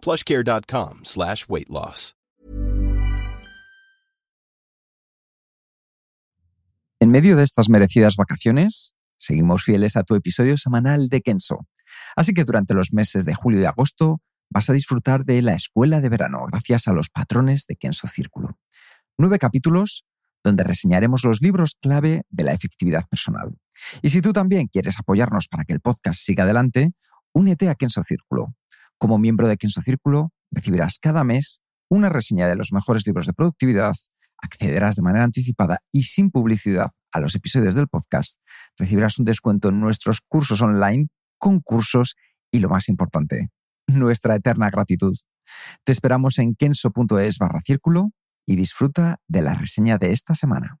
plushcare.com slash weight loss. En medio de estas merecidas vacaciones, seguimos fieles a tu episodio semanal de Kenso. Así que durante los meses de julio y agosto vas a disfrutar de la escuela de verano gracias a los patrones de Kenso Círculo. Nueve capítulos donde reseñaremos los libros clave de la efectividad personal. Y si tú también quieres apoyarnos para que el podcast siga adelante, únete a Kenso Círculo. Como miembro de Kenso Círculo, recibirás cada mes una reseña de los mejores libros de productividad, accederás de manera anticipada y sin publicidad a los episodios del podcast, recibirás un descuento en nuestros cursos online, concursos y lo más importante, nuestra eterna gratitud. Te esperamos en kenso.es barra círculo y disfruta de la reseña de esta semana.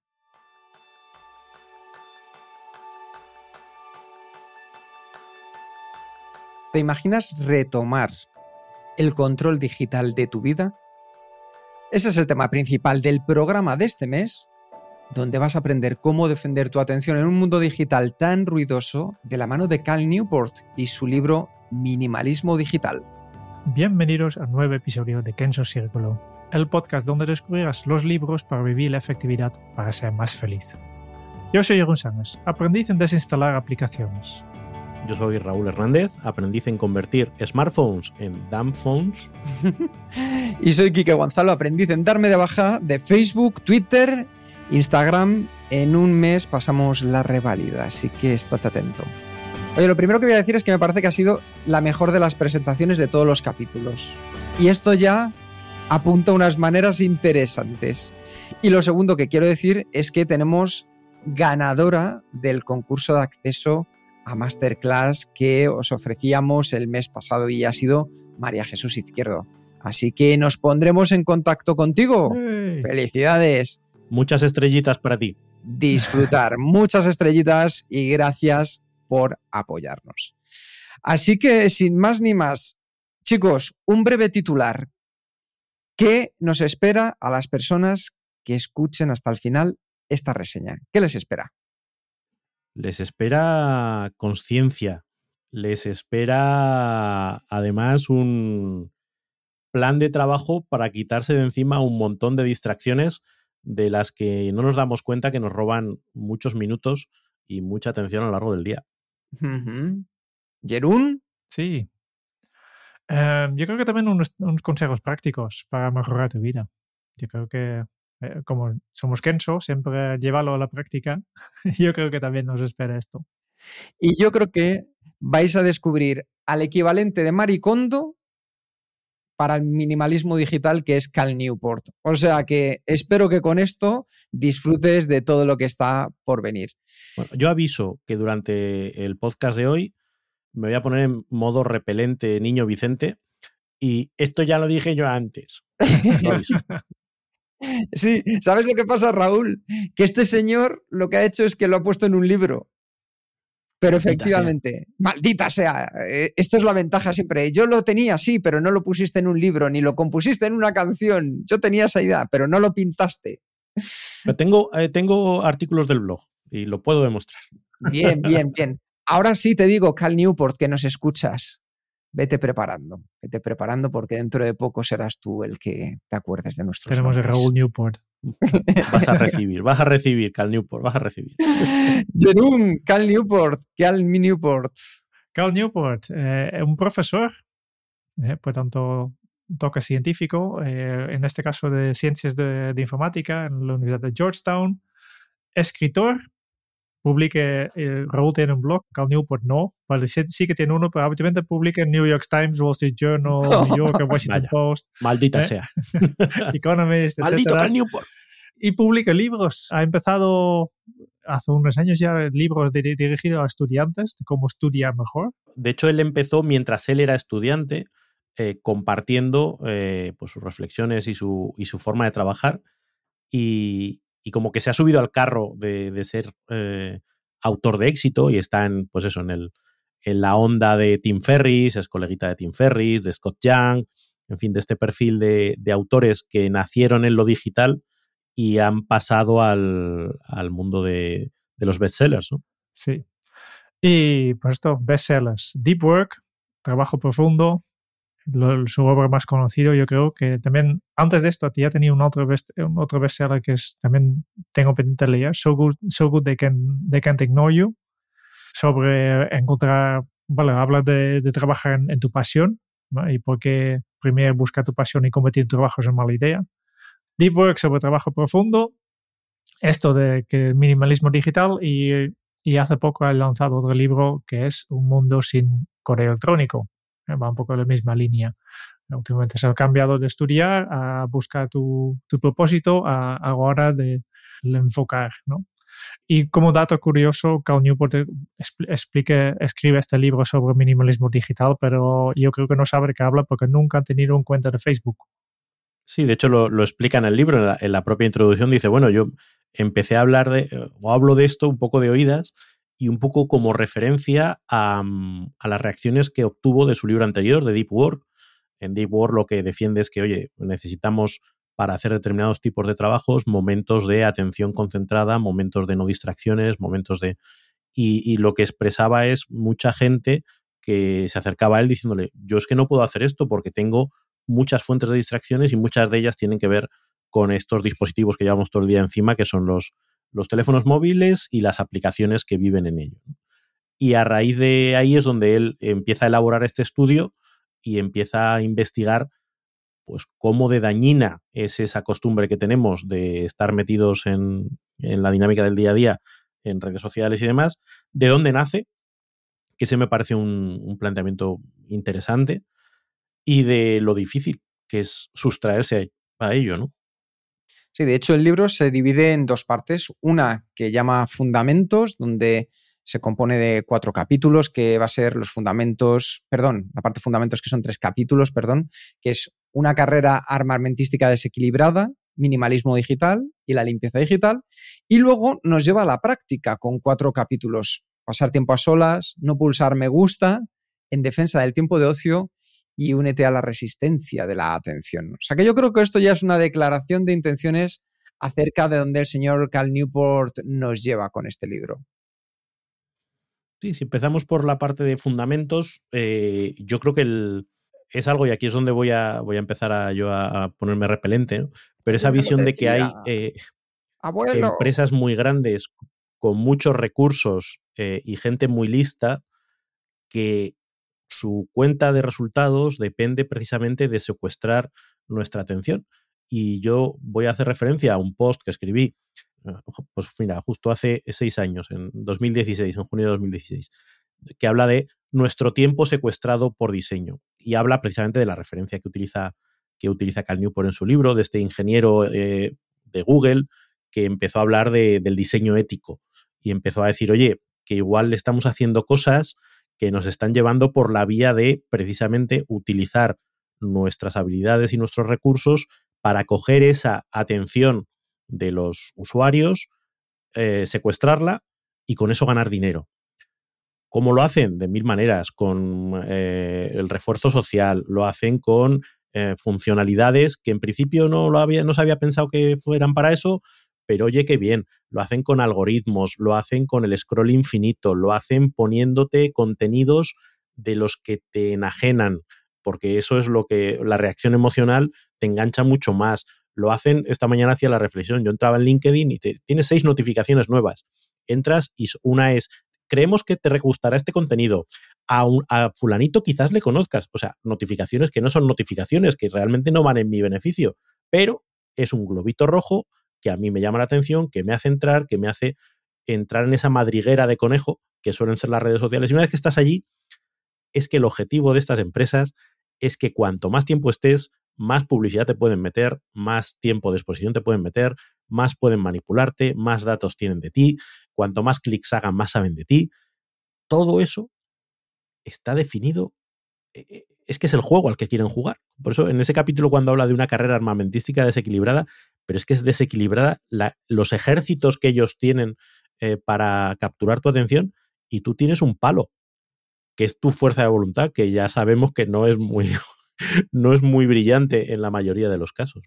¿Te imaginas retomar el control digital de tu vida? Ese es el tema principal del programa de este mes, donde vas a aprender cómo defender tu atención en un mundo digital tan ruidoso de la mano de Cal Newport y su libro Minimalismo Digital. Bienvenidos a un nuevo episodio de Kenso Círculo, el podcast donde descubrirás los libros para vivir la efectividad para ser más feliz. Yo soy Jeroen Sánchez, aprendiz en desinstalar aplicaciones. Yo soy Raúl Hernández, aprendiz en convertir smartphones en dumb phones. y soy Quique Gonzalo, aprendiz en darme de baja de Facebook, Twitter, Instagram. En un mes pasamos la reválida, así que estate atento. Oye, lo primero que voy a decir es que me parece que ha sido la mejor de las presentaciones de todos los capítulos. Y esto ya apunta unas maneras interesantes. Y lo segundo que quiero decir es que tenemos ganadora del concurso de acceso a Masterclass que os ofrecíamos el mes pasado y ha sido María Jesús Izquierdo. Así que nos pondremos en contacto contigo. Felicidades. Muchas estrellitas para ti. Disfrutar, muchas estrellitas y gracias por apoyarnos. Así que sin más ni más, chicos, un breve titular. ¿Qué nos espera a las personas que escuchen hasta el final esta reseña? ¿Qué les espera? Les espera conciencia, les espera además un plan de trabajo para quitarse de encima un montón de distracciones de las que no nos damos cuenta que nos roban muchos minutos y mucha atención a lo largo del día. ¿Jerún? Sí. Em, yo creo que también unos, consejos prácticos para mejorar tu vida. Yo creo que eh, como somos Kenso, siempre llévalo a la práctica. yo creo que también nos espera esto. Y yo creo que vais a descubrir al equivalente de Maricondo para el minimalismo digital que es Cal Newport. O sea que espero que con esto disfrutes de todo lo que está por venir. Bueno, yo aviso que durante el podcast de hoy me voy a poner en modo repelente niño Vicente y esto ya lo dije yo antes. Sí, ¿sabes lo que pasa, Raúl? Que este señor lo que ha hecho es que lo ha puesto en un libro. Pero efectivamente, maldita sea, eh, esto es la ventaja siempre. Yo lo tenía, sí, pero no lo pusiste en un libro, ni lo compusiste en una canción. Yo tenía esa idea, pero no lo pintaste. Pero tengo, eh, tengo artículos del blog y lo puedo demostrar. Bien, bien, bien. Ahora sí te digo, Cal Newport, que nos escuchas vete preparando, vete preparando porque dentro de poco serás tú el que te acuerdes de nuestros Tenemos nombres. Raúl Newport. Vas a recibir, vas a recibir, Cal Newport, vas a recibir. Jerún, Cal Newport, Cal Newport. Cal Newport, eh, un profesor, eh, por tanto, toque científico, eh, en este caso de ciencias de, de informática en la Universidad de Georgetown, escritor, publique, eh, Raúl tiene un blog, Cal Newport no, vale, sí, sí, que tiene uno, pero habitualmente publica en New York Times, Wall Street Journal, New York, Washington Vaya, Post, Maldita ¿eh? sea. Economist, Maldito etcétera. Cal Newport. Y publica libros. Ha empezado hace unos años ya libros dirigidos a estudiantes de cómo estudiar mejor. De hecho, él empezó mientras él era estudiante eh, compartiendo eh, pues sus reflexiones y su, y su, forma de trabajar. Y, y, como que se ha subido al carro de, de ser eh, autor de éxito y está en, pues eso, en, el, en la onda de Tim Ferris, es coleguita de Tim Ferris, de Scott Young, en fin, de este perfil de, de autores que nacieron en lo digital y han pasado al, al mundo de, de, los bestsellers, ¿no? Sí. Y pues esto, bestsellers, Deep Work, Trabajo Profundo, lo, su obra más conocido, yo creo que también antes de esto ya tenía un otro, best, un otro bestseller que es, también tengo pendiente de leer, So Good, so good they, can, they Can't Ignore You, sobre encontrar, vale, habla de, de trabajar en, en, tu pasión ¿no? y por qué primero buscar tu pasión y convertir tu trabajo es una mala idea. Deep Work sobre trabajo profundo, esto de que minimalismo digital y, y hace poco he lanzado otro libro que es Un mundo sin correo electrónico va un poco en la misma línea. Últimamente se ha cambiado de estudiar a buscar tu, tu propósito a, a hora de, enfocar, ¿no? Y como dato curioso, Cal Newport explique, escribe este libro sobre minimalismo digital, pero yo creo que no sabe de qué habla porque nunca ha tenido en cuenta de Facebook. Sí, de hecho lo, lo explica en el libro, en la, en la, propia introducción, dice, bueno, yo empecé a hablar de, o hablo de esto un poco de oídas, y un poco como referencia a, a, las reacciones que obtuvo de su libro anterior, de Deep Work. En Deep Work lo que defiende es que, oye, necesitamos para hacer determinados tipos de trabajos momentos de atención concentrada, momentos de no distracciones, momentos de... Y lo que expresaba es mucha gente que se acercaba a él diciéndole, yo es que no puedo hacer esto porque tengo muchas fuentes de distracciones y muchas de ellas tienen que ver con estos dispositivos que llevamos todo el día encima, que son los, los teléfonos móviles y las aplicaciones que viven en ello. Y a raíz de ahí es donde él empieza a elaborar este estudio y empieza a investigar pues cómo de dañina es esa costumbre que tenemos de estar metidos en, en la dinámica del día a día en redes sociales y demás, de dónde nace, que se me parece un, un planteamiento interesante, y de lo difícil que es sustraerse a, a ello, ¿no? Sí, de hecho el libro se divide en dos partes. Una que llama Fundamentos, donde se compone de cuatro capítulos, que va a ser los fundamentos, perdón, la parte fundamentos que son tres capítulos, perdón, que es una carrera armamentística desequilibrada, minimalismo digital y la limpieza digital. Y luego nos lleva a la práctica con cuatro capítulos. Pasar tiempo a solas, no pulsar me gusta, en defensa del tiempo de ocio y únete a la resistencia de la atención. O sea que yo creo que esto ya es una declaración de intenciones acerca de donde el señor Cal Newport nos lleva con este libro. Sí, si empezamos por la parte de fundamentos, eh, yo creo que el, es algo, y aquí es donde voy a, voy a empezar a, yo a, a ponerme repelente, ¿no? pero esa visión de que hay eh, empresas muy grandes con muchos recursos eh, y gente muy lista que su cuenta de resultados depende precisamente de secuestrar nuestra atención. Y yo voy a hacer referencia a un post que escribí, ah, pues mira, justo hace seis años, en 2016, en junio de 2016, que habla de nuestro tiempo secuestrado por diseño. Y habla precisamente de la referencia que utiliza, que utiliza Cal Newport en su libro, de este ingeniero eh, de Google que empezó a hablar de, del diseño ético y empezó a decir, oye, que igual le estamos haciendo cosas que nos están llevando por la vía de precisamente utilizar nuestras habilidades y nuestros recursos para coger esa atención de los usuarios, eh, secuestrarla y con eso ganar dinero. ¿Cómo lo hacen? De mil maneras, con eh, el refuerzo social, lo hacen con eh, funcionalidades que en principio no, lo había, no se había pensado que fueran para eso, pero oye, qué bien, lo hacen con algoritmos, lo hacen con el scroll infinito, lo hacen poniéndote contenidos de los que te enajenan, porque eso es lo que la reacción emocional te engancha mucho más. Lo hacen esta mañana hacia la reflexión. Yo entraba en LinkedIn y tienes seis notificaciones nuevas. Entras y una es, creemos que te gustará este contenido. A, un, a fulanito quizás le conozcas. O sea, notificaciones que no son notificaciones, que realmente no van en mi beneficio, pero es un globito rojo que a mí me llama la atención, que me hace entrar, que me hace entrar en esa madriguera de conejo que suelen ser las redes sociales. Y una vez que estás allí, es que el objetivo de estas empresas es que cuanto más tiempo estés, más publicidad te pueden meter, más tiempo de exposición te pueden meter, más pueden manipularte, más datos tienen de ti, cuanto más clics hagan, más saben de ti. Todo eso está definido, eh, eh, es que es el juego al que quieren jugar. Por eso en ese capítulo cuando habla de una carrera armamentística desequilibrada, pero es que es desequilibrada los ejércitos que ellos tienen eh, para capturar tu atención y tú tienes un palo, que es tu fuerza de voluntad, que ya sabemos que no es muy, no es muy brillante en la mayoría de los casos.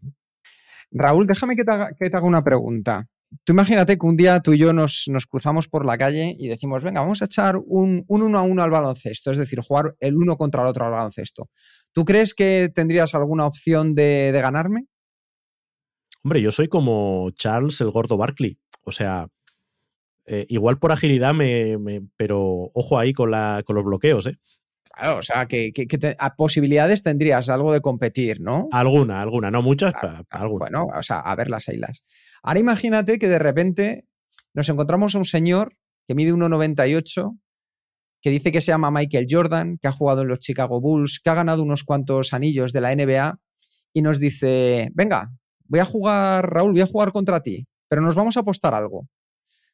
Raúl, déjame que te, haga, una pregunta. Tú imagínate que un día tú y yo nos, cruzamos por la calle y decimos, venga, vamos a echar un, uno a uno al baloncesto, es decir, jugar el uno contra el otro al baloncesto. ¿Tú crees que tendrías alguna opción de, ganarme? Hombre, yo soy como Charles el gordo Barkley. O sea, eh, igual por agilidad, me, pero ojo ahí con, la, con los bloqueos, ¿eh? Claro, o sea, que, a posibilidades tendrías algo de competir, ¿no? Alguna, alguna, no muchas, pero alguna. Bueno, o sea, a ver las ailas. Ahora imagínate que de repente nos encontramos a un señor que mide 1,98, que dice que se llama Michael Jordan, que ha jugado en los Chicago Bulls, que ha ganado unos cuantos anillos de la NBA, y nos dice, venga, voy a jugar, Raúl, voy a jugar contra ti, pero nos vamos a apostar algo.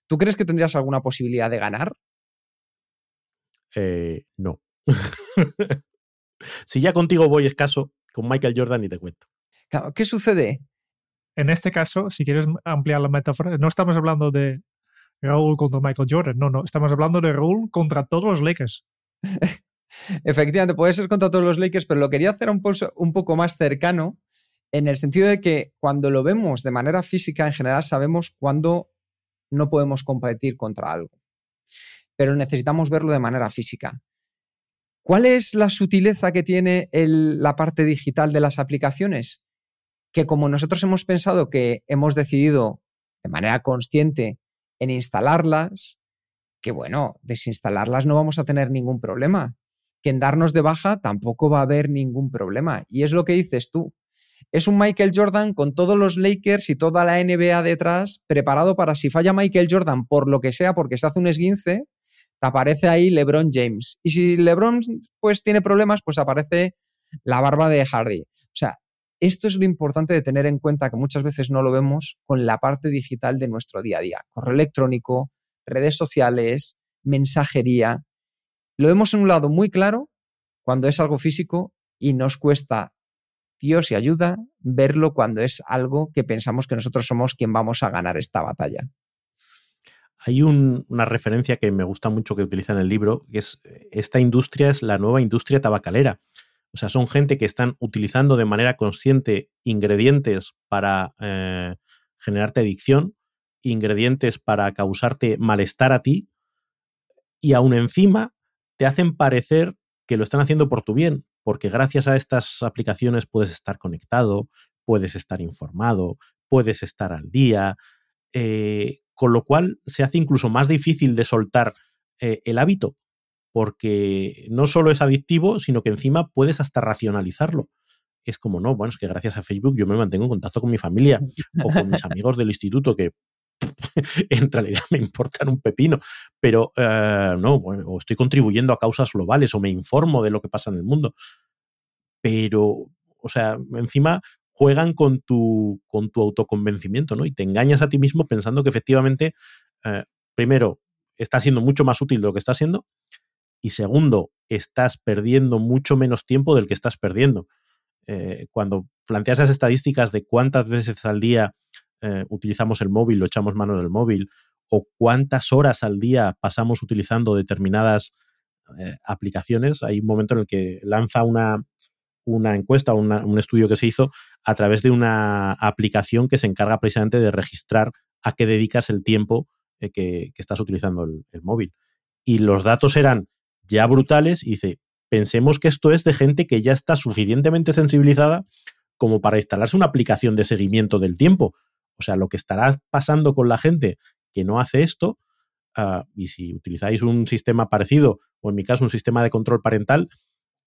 ¿Tú crees que tendrías alguna posibilidad de ganar? Eh, no. si ya contigo voy escaso, con Michael Jordan y te cuento. ¿Qué sucede? En este caso, si quieres ampliar la metáfora, no estamos hablando de Raúl contra Michael Jordan, no, no, estamos hablando de Raúl contra todos los Lakers. Efectivamente, puede ser contra todos los Lakers, pero lo quería hacer un, un poco más cercano en el sentido de que cuando lo vemos de manera física, en general sabemos cuándo no podemos competir contra algo, pero necesitamos verlo de manera física. ¿Cuál es la sutileza que tiene la parte digital de las aplicaciones? Que como nosotros hemos pensado que hemos decidido de manera consciente en instalarlas, que bueno, desinstalarlas no vamos a tener ningún problema. Que en darnos de baja tampoco va a haber ningún problema. Y es lo que dices tú. Es un Michael Jordan con todos los Lakers y toda la NBA detrás, preparado para si falla Michael Jordan por lo que sea, porque se hace un esguince, aparece ahí LeBron James. Y si LeBron pues tiene problemas, pues aparece la barba de Hardy. O sea, esto es lo importante de tener en cuenta que muchas veces no lo vemos con la parte digital de nuestro día a día. Correo electrónico, redes sociales, mensajería. Lo vemos en un lado muy claro cuando es algo físico y nos cuesta Dios y ayuda verlo cuando es algo que pensamos que nosotros somos quien vamos a ganar esta batalla. Hay una referencia que me gusta mucho que utiliza en el libro, que es esta industria es la nueva industria tabacalera. O sea, son gente que están utilizando de manera consciente ingredientes para eh, generarte adicción, ingredientes para causarte malestar a ti, y aún encima te hacen parecer que lo están haciendo por tu bien, porque gracias a estas aplicaciones puedes estar conectado, puedes estar informado, puedes estar al día, eh, con lo cual se hace incluso más difícil de soltar eh, el hábito, porque no solo es adictivo, sino que encima puedes hasta racionalizarlo. Es como, no, bueno, es que gracias a Facebook yo me mantengo en contacto con mi familia o con mis amigos del instituto que en realidad me importan un pepino, pero eh, no, o estoy contribuyendo a causas globales o me informo de lo que pasa en el mundo. Pero, o sea, encima juegan con tu, con tu autoconvencimiento, ¿no? Y te engañas a ti mismo pensando que efectivamente, eh, primero, está siendo mucho más útil de lo que está siendo, y segundo, estás perdiendo mucho menos tiempo del que estás perdiendo. Eh, cuando planteas esas estadísticas de cuántas veces al día eh, utilizamos el móvil, lo echamos mano del móvil, o cuántas horas al día pasamos utilizando determinadas aplicaciones, hay un momento en el que lanza una, una encuesta, un estudio que se hizo a través de una aplicación que se encarga precisamente de registrar a qué dedicas el tiempo eh, que, estás utilizando el, móvil. Y los datos eran ya brutales y dice, pensemos que esto es de gente que ya está suficientemente sensibilizada como para instalarse una aplicación de seguimiento del tiempo. O sea, lo que estará pasando con la gente que no hace esto, ah, y si utilizáis un sistema parecido, o en mi caso un sistema de control parental,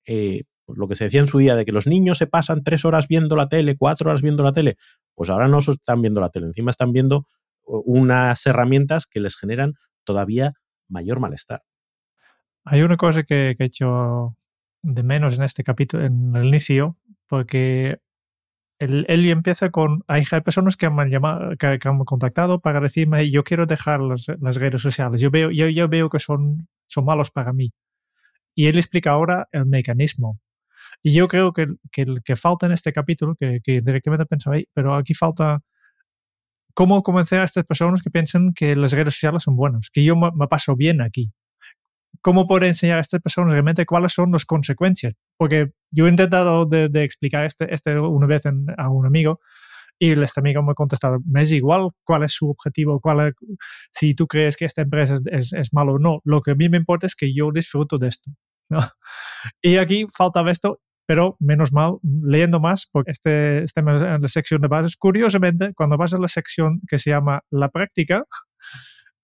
eh, pues lo que se decía en su día de que los niños se pasan tres horas viendo la tele, cuatro horas viendo la tele, pues ahora no están viendo la tele, encima están viendo unas herramientas que les generan todavía mayor malestar. Hay una cosa que, he hecho de menos en este capítulo, en el inicio, porque él, empieza con, hay, personas que me han, llamado, que, han contactado para decirme, yo quiero dejar las, redes sociales, yo veo, yo, veo que son, son malos para mí. Y él explica ahora el mecanismo. Y yo creo que, que, que falta en este capítulo, que, directamente pensaba, pero aquí falta cómo convencer a estas personas que piensan que las redes sociales son buenas, que yo me paso bien aquí. ¿Cómo puedo enseñar a estas personas realmente cuáles son las consecuencias? Porque yo he intentado de, de explicar este, este una vez en, a un amigo y este amigo me ha contestado, me es igual cuál es su objetivo, cuál es, si tú crees que esta empresa es, es, es malo o no. Lo que a mí me importa es que yo disfruto de esto. ¿no? Y aquí faltaba esto pero menos mal, leyendo más, porque este, este en la sección de bases, curiosamente, cuando vas a la sección que se llama la práctica,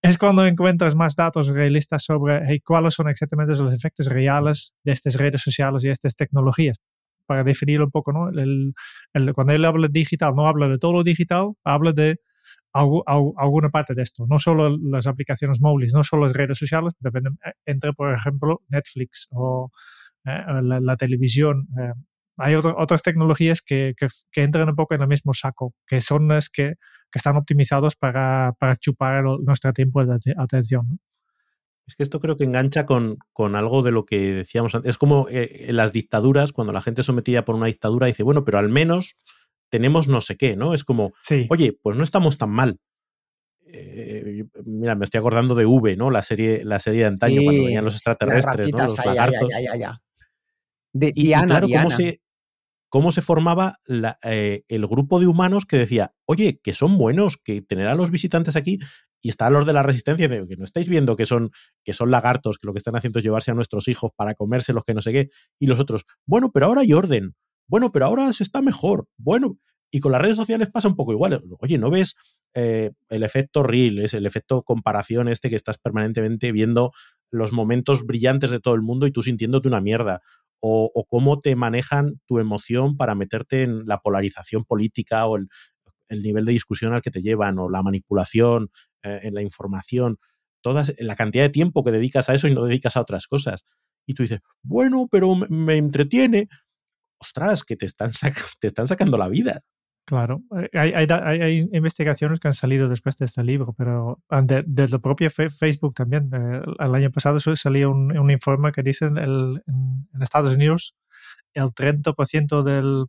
es cuando encuentras más datos realistas sobre cuáles son exactamente los efectos reales de estas redes sociales y estas tecnologías. Para definirlo un poco, ¿no? Cuando él habla de digital, no habla de todo lo digital, habla de alguna parte de esto. No solo las aplicaciones móviles, no solo las redes sociales, dependen, entre, por ejemplo, Netflix o ¿eh? la, la, televisión. Eh, hay otro, otras tecnologías que, que, que, entran un poco en el mismo saco, que son las que, que están optimizados para, para chupar el, nuestro tiempo de atención. ¿no? Es que esto creo que engancha con, con, algo de lo que decíamos antes. Es como eh, en las dictaduras, cuando la gente sometida por una dictadura dice, bueno, pero al menos tenemos no sé qué, ¿no? Es como, sí. oye, pues no estamos tan mal. Eh, mira, me estoy acordando de V, ¿no? La serie, la serie de antaño, sí, cuando venían los extraterrestres, ¿no? Los lagartos. Ya, ya, ya, de y, Diana, y claro, Diana. Cómo, se, cómo se formaba eh, el grupo de humanos que decía, oye, que son buenos, que tener a los visitantes aquí y están los de la resistencia, que no estáis viendo que son, que son lagartos, que lo que están haciendo es llevarse a nuestros hijos para comérselos, que no sé qué, y los otros, bueno, pero ahora hay orden, bueno, pero ahora se está mejor, bueno, y con las redes sociales pasa un poco igual, oye, ¿no ves eh, el efecto reel, es el efecto comparación este que estás permanentemente viendo los momentos brillantes de todo el mundo y tú sintiéndote una mierda? O, cómo te manejan tu emoción para meterte en la polarización política o el, el nivel de discusión al que te llevan o la manipulación eh, en la información, todas, la cantidad de tiempo que dedicas a eso y no dedicas a otras cosas. Y tú dices, bueno, pero me, me entretiene. Ostras, que te están, te están sacando la vida. Claro, eh, hay, hay, hay, investigaciones que han salido después de este libro, pero desde de la propia Facebook también. Eh, el año pasado salió un, un informe que dice el, en, Estados Unidos el 30% del,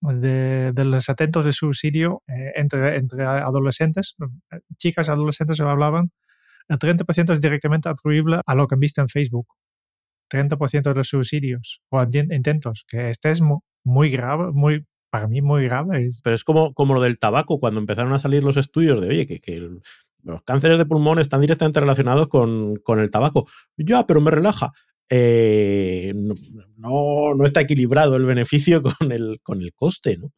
de, de, los atentos de suicidio eh, entre, entre adolescentes, eh, chicas adolescentes se hablaban, el 30% es directamente atribuible a lo que han visto en Facebook. 30% de los suicidios o intentos, que este es muy grave, muy para mí muy grave. Pero es como, como lo del tabaco, cuando empezaron a salir los estudios de, oye, que, que los cánceres de pulmón están directamente relacionados con, con el tabaco. Ya, pero me relaja. Eh, no, no, está equilibrado el beneficio con el, con el coste, ¿no?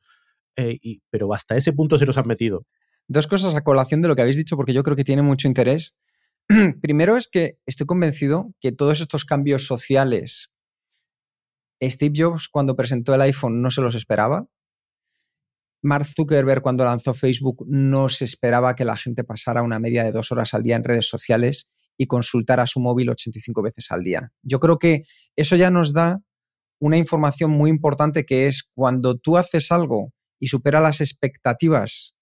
Eh, y, pero hasta ese punto se los han metido. Dos cosas a colación de lo que habéis dicho, porque yo creo que tiene mucho interés. Primero es que estoy convencido que todos estos cambios sociales, Steve Jobs cuando presentó el iPhone no se los esperaba. Mark Zuckerberg cuando lanzó Facebook no se esperaba que la gente pasara una media de dos horas al día en redes sociales y consultara su móvil 85 veces al día. Yo creo que eso ya nos da una información muy importante que es cuando tú haces algo y supera las expectativas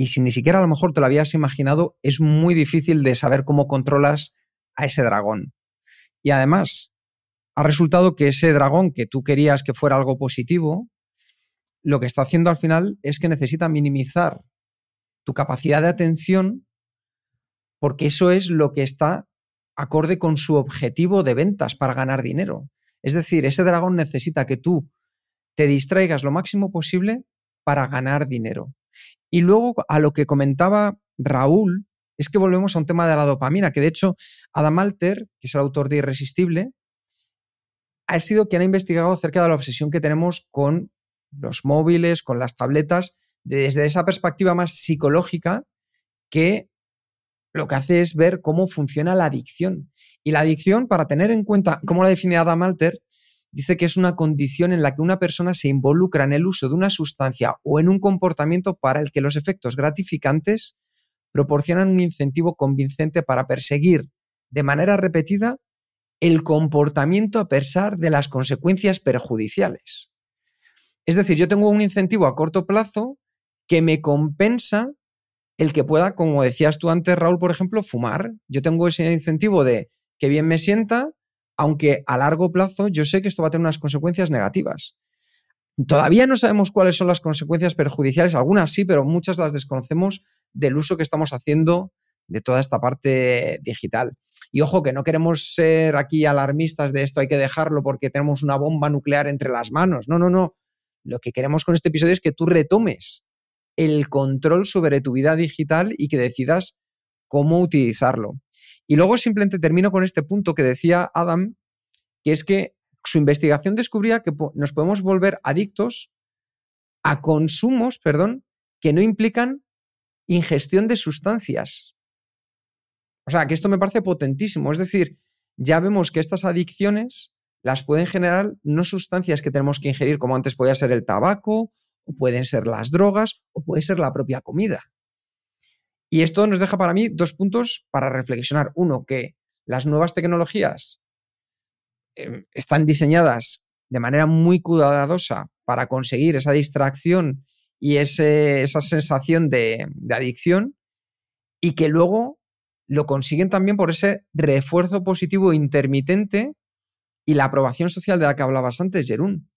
y si ni siquiera a lo mejor te lo habías imaginado, es muy difícil de saber cómo controlas a ese dragón. Y además, ha resultado que ese dragón que tú querías que fuera algo positivo, lo que está haciendo al final es que necesita minimizar tu capacidad de atención porque eso es lo que está acorde con su objetivo de ventas para ganar dinero. Es decir, ese dragón necesita que tú te distraigas lo máximo posible para ganar dinero. Y luego a lo que comentaba Raúl, es que volvemos a un tema de la dopamina, que de hecho Adam Alter, que es el autor de Irresistible, ha sido quien ha investigado acerca de la obsesión que tenemos con los móviles, con las tabletas, desde esa perspectiva más psicológica que lo que hace es ver cómo funciona la adicción. Y la adicción, para tener en cuenta cómo la define Adam Alter, dice que es una condición en la que una persona se involucra en el uso de una sustancia o en un comportamiento para el que los efectos gratificantes proporcionan un incentivo convincente para perseguir de manera repetida el comportamiento a pesar de las consecuencias perjudiciales. Es decir, yo tengo un incentivo a corto plazo que me compensa el que pueda, como decías tú antes, Raúl, por ejemplo, fumar. Yo tengo ese incentivo de que bien me sienta, aunque a largo plazo yo sé que esto va a tener unas consecuencias negativas. Todavía no sabemos cuáles son las consecuencias perjudiciales, algunas sí, pero muchas las desconocemos del uso que estamos haciendo de toda esta parte digital. Y ojo, que no queremos ser aquí alarmistas de esto, hay que dejarlo porque tenemos una bomba nuclear entre las manos. No, no, no. Lo que queremos con este episodio es que tú retomes el control sobre tu vida digital y que decidas cómo utilizarlo. Y luego simplemente termino con este punto que decía Adam, que es que su investigación descubría que nos podemos volver adictos a consumos, perdón, que no implican ingestión de sustancias. O sea, que esto me parece potentísimo. Es decir, ya vemos que estas adicciones las pueden generar no sustancias que tenemos que ingerir, como antes podía ser el tabaco, o pueden ser las drogas, o puede ser la propia comida. Y esto nos deja para mí dos puntos para reflexionar. Uno, que las nuevas tecnologías Em, están diseñadas de manera muy cuidadosa para conseguir esa distracción y esa sensación de, de adicción y que luego lo consiguen también por ese refuerzo positivo intermitente y la aprobación social de la que hablabas antes, Jerún.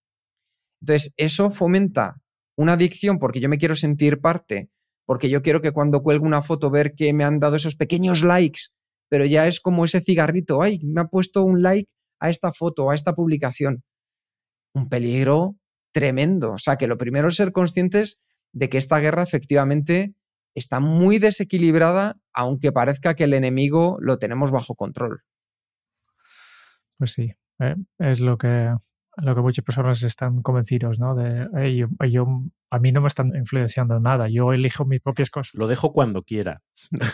Entonces, eso fomenta una adicción porque yo me quiero sentir parte, porque yo quiero que cuando cuelgo una foto ver que me han dado esos pequeños likes, pero ya es como ese cigarrito, ay, me ha puesto un like a esta foto, a esta publicación. Un peligro tremendo. O sea, que lo primero es ser conscientes de que esta guerra efectivamente está muy desequilibrada, aunque parezca que el enemigo lo tenemos bajo control. Pues sí, eh, es lo que lo que muchas personas están convencidos, ¿no? De, yo, a mí no me están influenciando nada, yo elijo mis propias cosas. Lo dejo cuando quiera.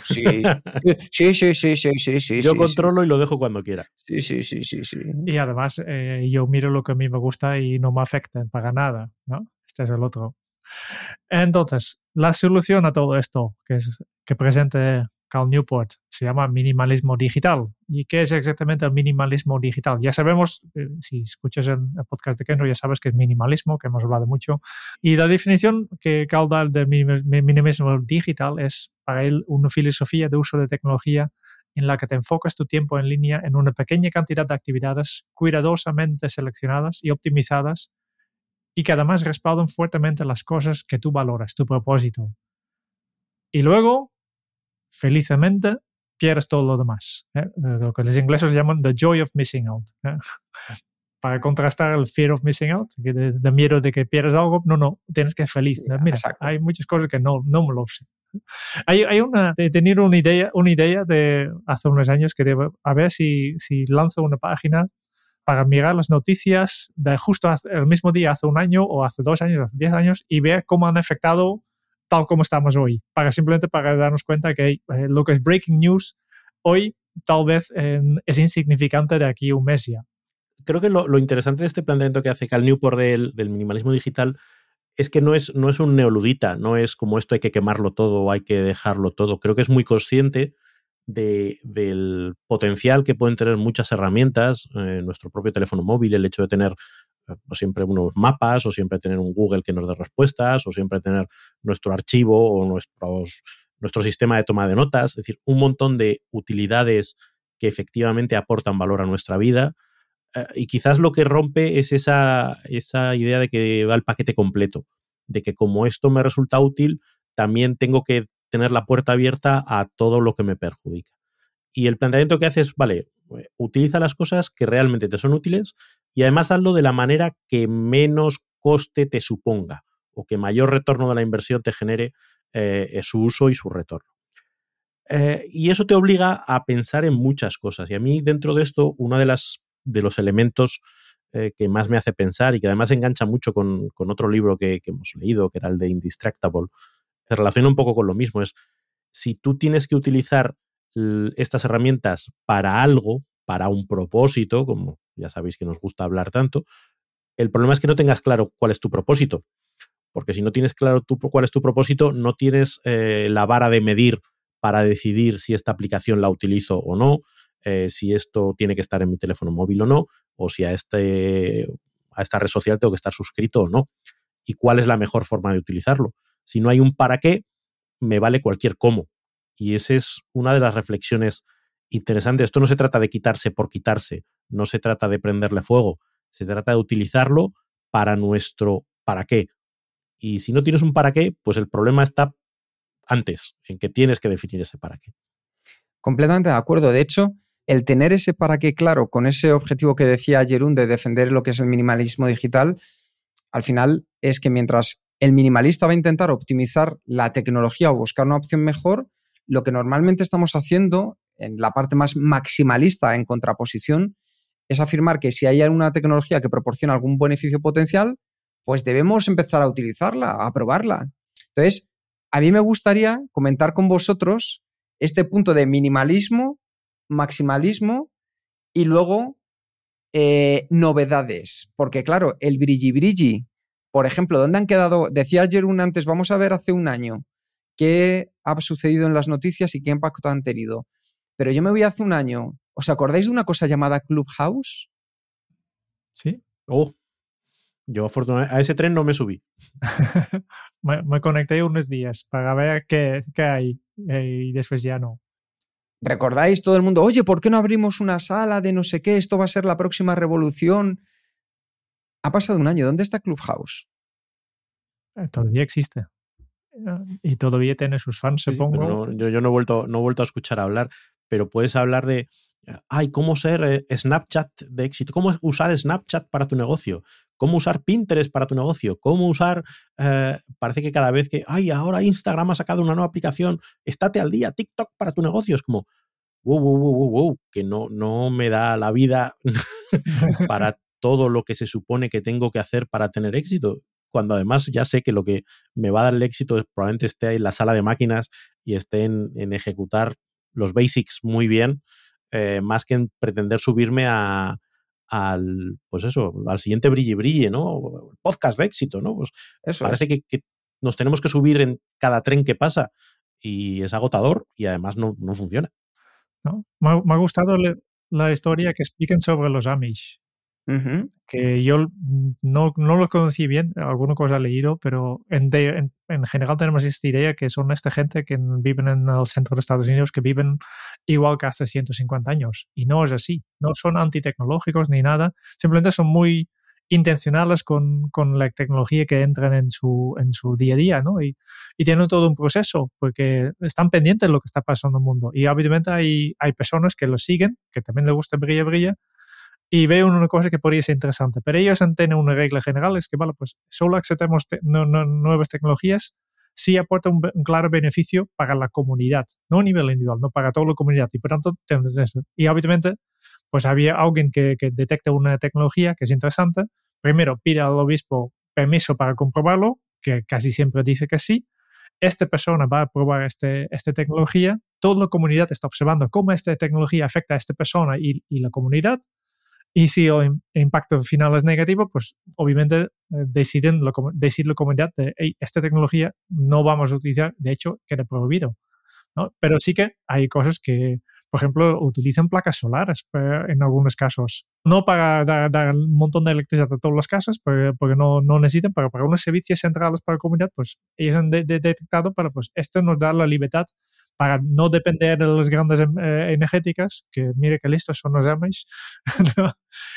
Sí, sí, sí, sí, sí, sí, Yo controlo y lo dejo cuando quiera. Sí, sí, sí, sí, sí. Y además eh, yo miro lo que a mí me gusta y no me afecta para nada, ¿no? Este es el otro. Entonces, la solución a todo esto que, es, que presente Cal Newport, se llama minimalismo digital. ¿Y qué es exactamente el minimalismo digital? Ya sabemos, eh, si escuchas el, podcast de Kenro, ya sabes que es minimalismo, que hemos hablado mucho. Y la definición que Cal da del minimalismo digital es para él una filosofía de uso de tecnología en la que te enfocas tu tiempo en línea en una pequeña cantidad de actividades cuidadosamente seleccionadas y optimizadas y que además respaldan fuertemente las cosas que tú valoras, tu propósito. Y luego felizmente pierdes todo lo demás. ¿eh? Eh, lo que los ingleses llaman the joy of missing out. ¿eh? Para contrastar el fear of missing out, de, miedo de que pierdes algo, no, no, tienes que ser feliz. Mira, hay muchas cosas que no, no me lo sé. Hay, hay una, he tenido una idea, una idea de hace unos años que debo, a ver si, si lanzo una página para mirar las noticias de justo el mismo día, hace un año o hace dos años, hace diez años, y ver cómo han afectado tal como estamos hoy, para simplemente para darnos cuenta que eh, lo que es breaking news hoy tal vez es insignificante de aquí a un mes ya. Creo que lo, interesante de este planteamiento que hace Cal Newport del, minimalismo digital es que no es, no es un neoludita, no es como esto hay que quemarlo todo o hay que dejarlo todo. Creo que es muy consciente de, del potencial que pueden tener muchas herramientas, eh, nuestro propio teléfono móvil, el hecho de tener o siempre unos mapas, o siempre tener un Google que nos dé respuestas, o siempre tener nuestro archivo o nuestro sistema de toma de notas, es decir, un montón de utilidades que efectivamente aportan valor a nuestra vida. Eh, y quizás lo que rompe es esa, esa idea de que va el paquete completo, de que como esto me resulta útil, también tengo que tener la puerta abierta a todo lo que me perjudica. Y el planteamiento que hace es, vale, eh, utiliza las cosas que realmente te son útiles y además hazlo de la manera que menos coste te suponga o que mayor retorno de la inversión te genere eh, su uso y su retorno. Eh, y eso te obliga a pensar en muchas cosas. Y a mí dentro de esto, uno de, las, de los elementos que más me hace pensar y que además engancha mucho con, otro libro que, que, hemos leído, que era el de Indistractable, se relaciona un poco con lo mismo. Es si tú tienes que utilizar estas herramientas para algo, para un propósito, como ya sabéis que nos gusta hablar tanto, el problema es que no tengas claro cuál es tu propósito. Porque si no tienes claro cuál es tu propósito, no tienes eh, la vara de medir para decidir si esta aplicación la utilizo o no, eh, si esto tiene que estar en mi teléfono móvil o no, o si a, este, a esta red social tengo que estar suscrito o no, y cuál es la mejor forma de utilizarlo. Si no hay un para qué, me vale cualquier cómo. Y esa es una de las reflexiones interesantes. Esto no se trata de quitarse por quitarse, no se trata de prenderle fuego, se trata de utilizarlo para nuestro para qué. Y si no tienes un para qué, pues el problema está antes, en que tienes que definir ese para qué. Completamente de acuerdo. De hecho, el tener ese para qué claro con ese objetivo que decía Jerún de defender lo que es el minimalismo digital, al final es que mientras el minimalista va a intentar optimizar la tecnología o buscar una opción mejor, lo que normalmente estamos haciendo en la parte más maximalista en contraposición es afirmar que si hay alguna tecnología que proporciona algún beneficio potencial, pues debemos empezar a utilizarla, a probarla. Entonces, a mí me gustaría comentar con vosotros este punto de minimalismo, maximalismo y luego eh, novedades. Porque claro, el brilli brilli, por ejemplo, ¿dónde han quedado? Decía ayer un antes, vamos a ver hace un año qué ha sucedido en las noticias y qué impacto han tenido. Pero yo me voy hace un año. ¿Os acordáis de una cosa llamada Clubhouse? Sí. Oh, yo afortunadamente a ese tren no me subí. me, conecté unos días para ver qué, qué hay eh, y después ya no. ¿Recordáis todo el mundo? Oye, ¿por qué no abrimos una sala de no sé qué? Esto va a ser la próxima revolución. Ha pasado un año. ¿Dónde está Clubhouse? Eh, todavía existe. Eh, y todavía tiene sus fans, supongo. yo, yo no, he vuelto, no he vuelto a escuchar hablar, pero puedes hablar de, ay, cómo ser Snapchat de éxito, cómo usar Snapchat para tu negocio, cómo usar Pinterest para tu negocio, cómo usar, parece que cada vez que, ay, ahora Instagram ha sacado una nueva aplicación, estate al día, TikTok para tu negocio, es como, wow, wow, wow, wow, que no, no me da la vida para todo lo que se supone que tengo que hacer para tener éxito cuando además ya sé que lo que me va a dar el éxito probablemente esté en la sala de máquinas y esté en, en ejecutar los basics muy bien, eh, más que en pretender subirme a, al, pues eso, al siguiente brille brille, ¿no? Podcast de éxito, ¿no? Pues parece que, nos tenemos que subir en cada tren que pasa y es agotador y además no, funciona. ¿No? Me, me, ha gustado la historia que expliquen sobre los Amish que yo no, no lo conocí bien, alguna cosa he leído, pero en, en, general tenemos esta idea que son esta gente que viven en el centro de Estados Unidos, que viven igual que hace 150 años. Y no es así. No son antitecnológicos ni nada, simplemente son muy intencionales con, con la tecnología que entran en su, en su día a día, ¿no? Y, y, tienen todo un proceso, porque están pendientes de lo que está pasando en el mundo. Y obviamente hay, hay personas que lo siguen, que también les gusta brilla, brilla, y veo una cosa que podría ser interesante. Pero ellos tienen una regla general, es que, vale, pues solo aceptamos nuevas tecnologías si aporta un, claro beneficio para la comunidad, no a nivel individual, no para toda la comunidad. Y por tanto, tenemos eso. Y obviamente, pues había alguien que, que detecta una tecnología que es interesante. Primero, pide al obispo permiso para comprobarlo, que casi siempre dice que sí. Esta persona va a probar este, esta tecnología. Toda la comunidad está observando cómo esta tecnología afecta a esta persona y, y la comunidad y si el impacto final es negativo, pues obviamente eh, deciden lo, la comunidad de esta tecnología no vamos a utilizar, de hecho, queda prohibido. ¿no? Pero sí que hay cosas que, por ejemplo, utilizan placas solares en algunos casos. No para dar, un montón de electricidad a todos los casos, porque, no, no, necesitan, pero para unos servicios centrales para la comunidad, pues ellos han detectado, pero pues esto nos da la libertad para no depender de las grandes em, eh, energéticas, que mire que listos son los Amish,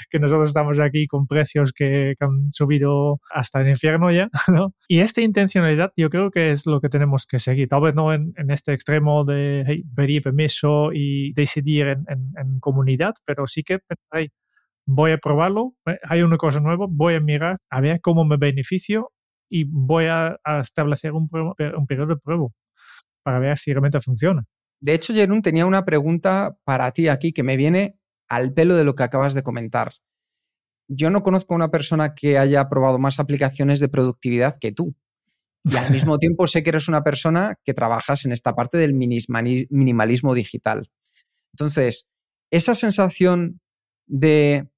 que nosotros estamos aquí con precios que, han subido hasta el infierno ya. ¿no? Y esta intencionalidad yo creo que es lo que tenemos que seguir, tal vez no en, este extremo de pedir permiso y decidir en, comunidad, pero sí que voy a probarlo, eh, hay una cosa nueva, voy a mirar a ver cómo me beneficio y voy a, establecer un periodo de prueba para ver si realmente funciona. De hecho, Jerún tenía una pregunta para ti aquí que me viene al pelo de lo que acabas de comentar. Yo no conozco a una persona que haya probado más aplicaciones de productividad que tú. Y al mismo tiempo sé que eres una persona que trabajas en esta parte del minimalismo digital. Entonces, esa sensación de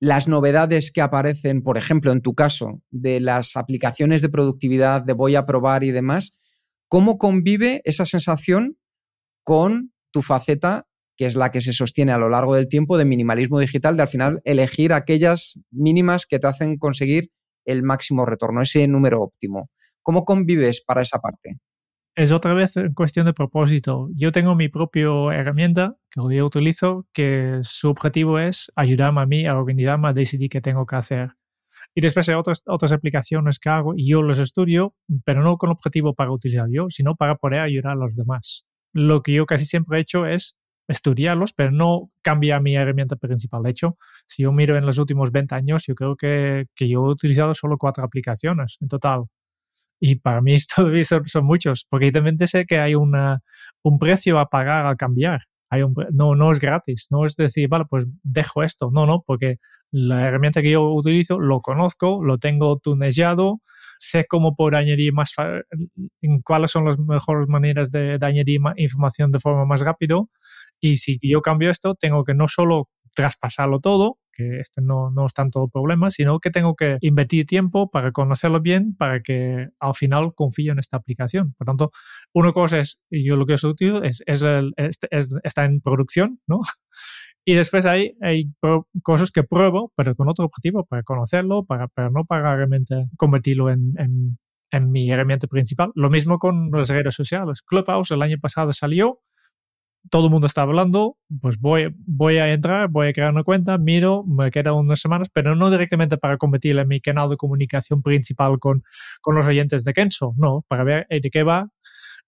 las novedades que aparecen, por ejemplo, en tu caso, de las aplicaciones de productividad, de voy a probar y demás, ¿Cómo convive esa sensación con tu faceta, que es la que se sostiene a lo largo del tiempo de minimalismo digital, de al final elegir aquellas mínimas que te hacen conseguir el máximo retorno, ese número óptimo? ¿Cómo convives para esa parte? es otra vez cuestión de propósito. Yo tengo mi propia herramienta que yo utilizo, que su objetivo es ayudarme a mí a organizarme, a decidir qué tengo que hacer. Y después hay otras, otras aplicaciones que hago y yo los estudio, pero no con objetivo para utilizar yo, sino para poder ayudar a los demás. Lo que yo casi siempre he hecho es estudiarlos, pero no cambia mi herramienta principal. De hecho, si yo miro en los últimos 20 años, yo creo que, que yo he utilizado solo cuatro aplicaciones en total. Y para mí todavía son, son muchos, porque también sé que hay una, un precio a pagar al cambiar. No, no es gratis, no es decir, vale, pues dejo esto. No, no, porque la herramienta que yo utilizo lo conozco, lo tengo tunellado, sé cómo puedo añadir más, en cuáles son las mejores maneras de, de añadir información de forma más rápido. Y si yo cambio esto, tengo que no solo traspasarlo todo, que este no, no es tanto problema, sino que tengo que invertir tiempo para conocerlo bien, para que al final confíe en esta aplicación. Por tanto, una cosa es, yo lo que os utilizo es, es, el, es, está en producción, ¿no? Y después hay, hay cosas que pruebo, pero con otro objetivo, para conocerlo, para, para no para realmente convertirlo en, en, en mi herramienta principal. Lo mismo con las redes sociales. Clubhouse el año pasado salió, todo el mundo está hablando, pues voy, voy a entrar, voy a crear una cuenta, miro, me quedan unas semanas, pero no directamente para convertir en mi canal de comunicación principal con, con los oyentes de Kenso, no, para ver de qué va,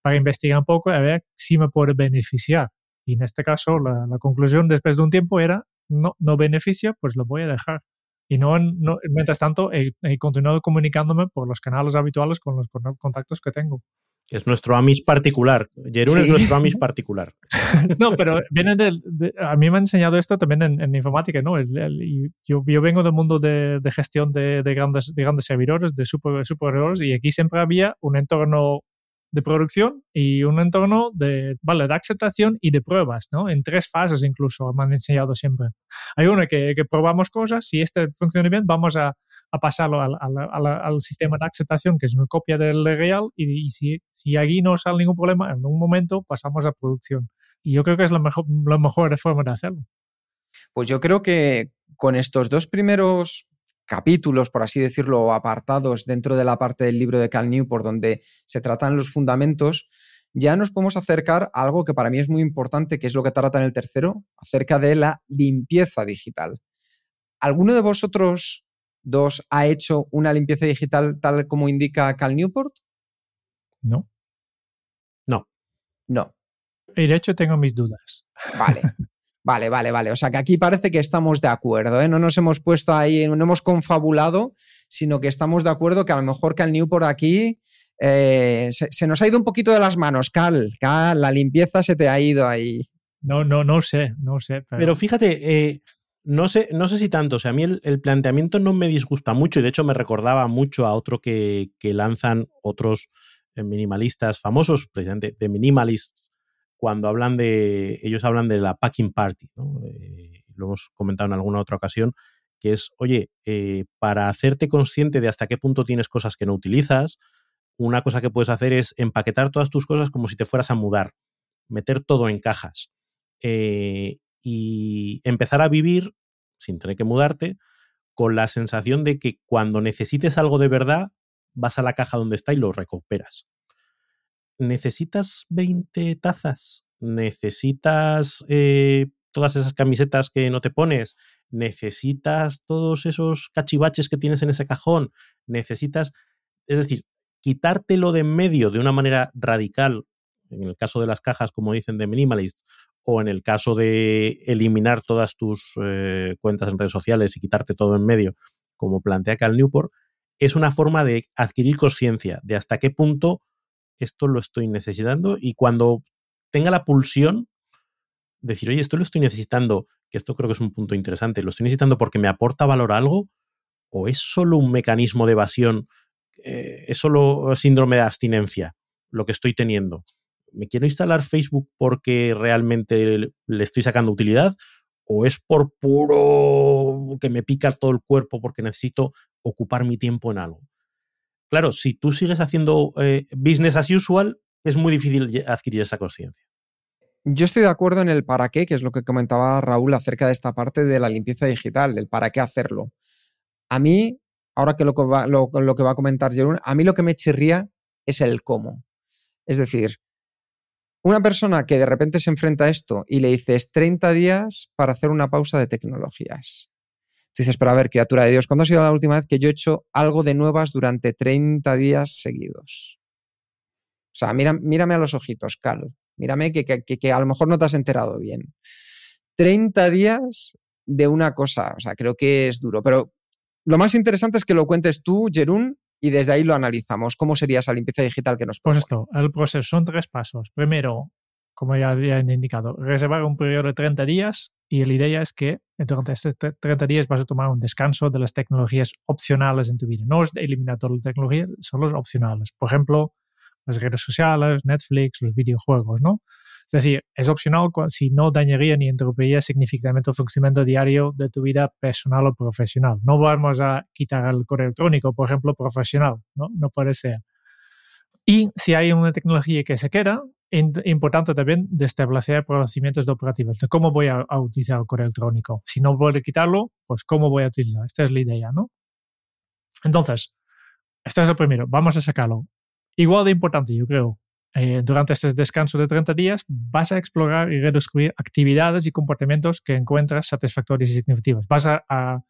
para investigar un poco, a ver si me puede beneficiar. Y en este caso, la, la conclusión después de un tiempo era, no, no beneficia, pues lo voy a dejar. Y no, no mientras tanto, he, he, continuado comunicándome por los canales habituales con los contactos que tengo. Es nuestro Amish particular. Jerún sí. es nuestro Amish particular. no, pero viene de, de, a mí me han enseñado esto también en, en informática, ¿no? El, el, yo, yo, vengo del mundo de, de gestión de, grandes, de grandes servidores, de super, supererrores, y aquí siempre había un entorno de producción y un entorno de, vale, de aceptación y de pruebas, ¿no? En tres fases incluso me han enseñado siempre. Hay una que, que probamos cosas, si este funciona bien, vamos a, a pasarlo al, sistema de aceptación, que es una copia del real, y, si, si aquí no sale ningún problema, en un momento pasamos a producción. Y yo creo que es la mejor, la mejor forma de hacerlo. Pues yo creo que con estos dos primeros capítulos, por así decirlo, apartados dentro de la parte del libro de Cal Newport, donde se tratan los fundamentos, ya nos podemos acercar a algo que para mí es muy importante, que es lo que trata en el tercero, acerca de la limpieza digital. ¿Alguno de vosotros dos ha hecho una limpieza digital tal como indica Cal Newport? No. No. No. Y de hecho tengo mis dudas. Vale. Vale, vale, vale. O sea que aquí parece que estamos de acuerdo, ¿eh? No nos hemos puesto ahí, no hemos confabulado, sino que estamos de acuerdo que a lo mejor Cal New por aquí eh, se, se, nos ha ido un poquito de las manos, Cal. Cal, la limpieza se te ha ido ahí. No, no, no sé, no sé. Pero, pero fíjate, eh, no, sé, no sé si tanto. O sea, a mí el, planteamiento no me disgusta mucho y de hecho me recordaba mucho a otro que, que lanzan otros eh, minimalistas famosos, precisamente de minimalists cuando hablan de, ellos hablan de la packing party, ¿no? eh, lo hemos comentado en alguna otra ocasión, que es, oye, eh, para hacerte consciente de hasta qué punto tienes cosas que no utilizas, una cosa que puedes hacer es empaquetar todas tus cosas como si te fueras a mudar, meter todo en cajas eh, y empezar a vivir, sin tener que mudarte, con la sensación de que cuando necesites algo de verdad, vas a la caja donde está y lo recuperas. Necesitas 20 tazas, necesitas eh, todas esas camisetas que no te pones, necesitas todos esos cachivaches que tienes en ese cajón, necesitas, es decir, quitártelo de en medio de una manera radical, en el caso de las cajas, como dicen de minimalist, o en el caso de eliminar todas tus eh, cuentas en redes sociales y quitarte todo en medio, como plantea Cal Newport, es una forma de adquirir conciencia de hasta qué punto esto lo estoy necesitando y cuando tenga la pulsión, decir, oye, esto lo estoy necesitando, que esto creo que es un punto interesante, lo estoy necesitando porque me aporta valor a algo o es solo un mecanismo de evasión, eh, es solo síndrome de abstinencia lo que estoy teniendo. ¿Me quiero instalar Facebook porque realmente le estoy sacando utilidad? ¿O es por puro que me pica todo el cuerpo porque necesito ocupar mi tiempo en algo? Claro, si tú sigues haciendo eh, business as usual, es muy difícil adquirir esa conciencia. Yo estoy de acuerdo en el para qué, que es lo que comentaba Raúl acerca de esta parte de la limpieza digital, del para qué hacerlo. A mí, ahora que lo que va, lo, que va a comentar Jerón, a mí lo que me chirría es el cómo. Es decir, una persona que de repente se enfrenta a esto y le dices 30 días para hacer una pausa de tecnologías. Tú dices, pero a ver, criatura de Dios, ¿cuándo ha sido la última vez que yo he hecho algo de nuevas durante 30 días seguidos? O sea, mira, mírame a los ojitos, Cal. Mírame que, que, a lo mejor no te has enterado bien. 30 días de una cosa, o sea, creo que es duro. Pero lo más interesante es que lo cuentes tú, Jerún, y desde ahí lo analizamos. ¿Cómo sería esa limpieza digital que nos Pues esto, el proceso son tres pasos. Primero, como ya había indicado, reservar un periodo de 30 días y la idea es que durante estos 30 días vas a tomar un descanso de las tecnologías opcionales en tu vida. No es eliminar todas las tecnologías, son los opcionales. Por ejemplo, las redes sociales, Netflix, los videojuegos, ¿no? Es decir, es opcional si no dañaría ni interrumpiría significativamente el funcionamiento diario de tu vida personal o profesional. No vamos a quitar el correo electrónico, por ejemplo, profesional, ¿no? No puede ser. Y si hay una tecnología que se queda, importante también de establecer procedimientos de operativos, de cómo voy a, utilizar el correo electrónico. Si no a quitarlo, pues cómo voy a utilizar. Esta es la idea, ¿no? Entonces, este es el primero. Vamos a sacarlo. Igual de importante, yo creo, eh, durante este descanso de 30 días vas a explorar y redescubrir actividades y comportamientos que encuentras satisfactorios y significativos. Vas a,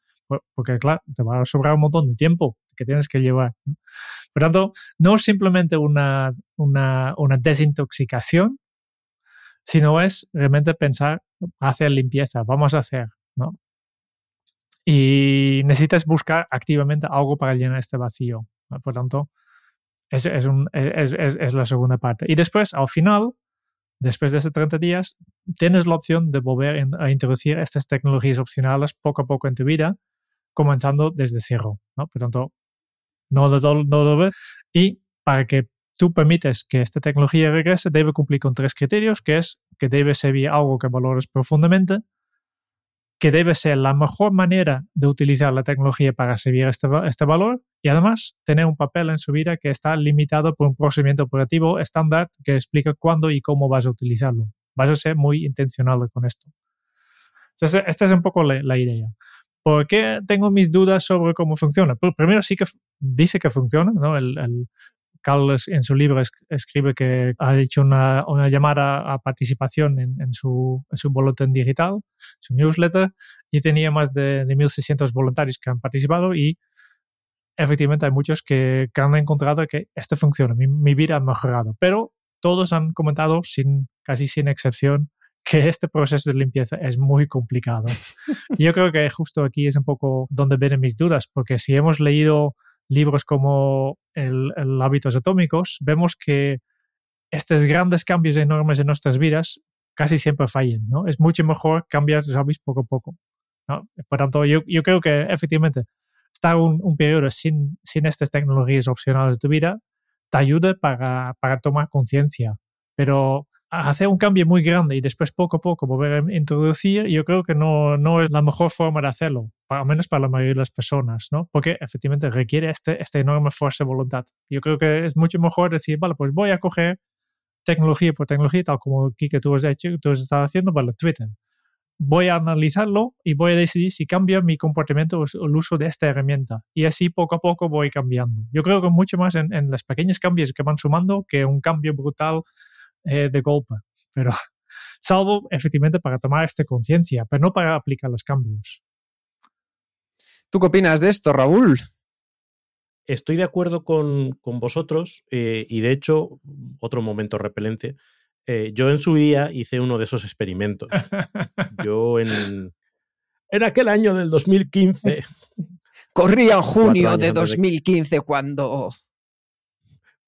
porque claro, te va a sobrar un montón de tiempo que tienes que llevar. Por tanto, no es simplemente una, una, una, desintoxicación, sino es realmente pensar, hacer limpieza, vamos a hacer, ¿no? Y necesitas buscar activamente algo para llenar este vacío. Por tanto, es, es, es, es, la segunda parte. Y después, al final, después de esos 30 días, tienes la opción de volver a introducir estas tecnologías opcionales poco a poco en tu vida, comenzando desde cero. ¿no? Por tanto, no lo, no lo ves. Y para que tú permites que esta tecnología regrese, debe cumplir con tres criterios, que es que debe servir algo que valores profundamente, que debe ser la mejor manera de utilizar la tecnología para servir este, este valor y además tener un papel en su vida que está limitado por un procedimiento operativo estándar que explica cuándo y cómo vas a utilizarlo. Vas a ser muy intencional con esto. Entonces, esta es un poco la, idea. ¿Por qué tengo mis dudas sobre cómo funciona? Pues primero sí que dice que funciona, ¿no? Carlos en su libro escribe que ha hecho una, una llamada a participación en, en, su, en, su, boletín digital, su newsletter, y tenía más de, de 1.600 voluntarios que han participado y efectivamente hay muchos que, que han encontrado que esto funciona, mi, mi, vida ha mejorado, pero todos han comentado, sin, casi sin excepción, que este proceso de limpieza es muy complicado. Yo creo que justo aquí es un poco donde vienen mis dudas, porque si hemos leído libros como el, Hábitos Atómicos, vemos que estos grandes cambios enormes en nuestras vidas casi siempre fallan, ¿no? Es mucho mejor cambiar tus hábitos poco a poco. Por tanto, yo, creo que efectivamente estar un, periodo sin, estas tecnologías opcionales de tu vida te ayuda para tomar conciencia, pero hacer un cambio muy grande y después poco a poco volver a introducir, yo creo que no, no es la mejor forma de hacerlo, al menos para la mayoría de las personas, ¿no? Porque efectivamente requiere este, esta enorme fuerza de voluntad. Yo creo que es mucho mejor decir, vale, pues voy a coger tecnología por tecnología, tal como que tú has hecho, tú has estado haciendo, para Twitter. Voy a analizarlo y voy a decidir si cambia mi comportamiento o el uso de esta herramienta. Y así poco a poco voy cambiando. Yo creo que mucho más en, en los pequeños cambios que van sumando que un cambio brutal eh, de golpe, pero salvo efectivamente para tomar esta conciencia, pero no para aplicar los cambios. ¿Tú qué opinas de esto, Raúl? Estoy de acuerdo con, con vosotros eh, y de hecho, otro momento repelente, eh, yo en su día hice uno de esos experimentos. Yo en, en aquel año del 2015. Corría en junio de 2015 cuando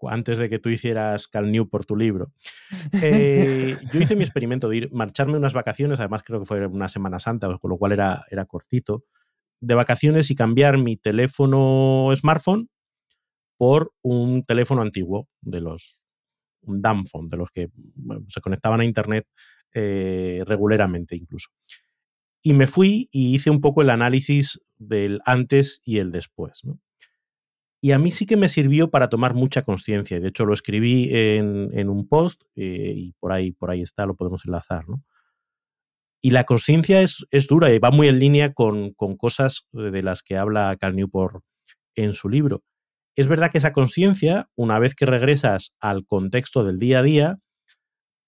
antes de que tú hicieras Cal New por tu libro. Eh, yo hice mi experimento de ir, marcharme unas vacaciones, además creo que fue una Semana Santa, con lo cual era, era cortito, de vacaciones y cambiar mi teléfono smartphone por un teléfono antiguo, de los, un phone, de los que se conectaban a Internet eh, regularmente incluso. Y me fui y hice un poco el análisis del antes y el después. ¿no? Y a mí sí que me sirvió para tomar mucha conciencia. De hecho, lo escribí en, un post eh, y por ahí, por ahí está, lo podemos enlazar. ¿no? Y la conciencia es, es, dura y va muy en línea con, con, cosas de las que habla Cal Newport en su libro. Es verdad que esa conciencia, una vez que regresas al contexto del día a día,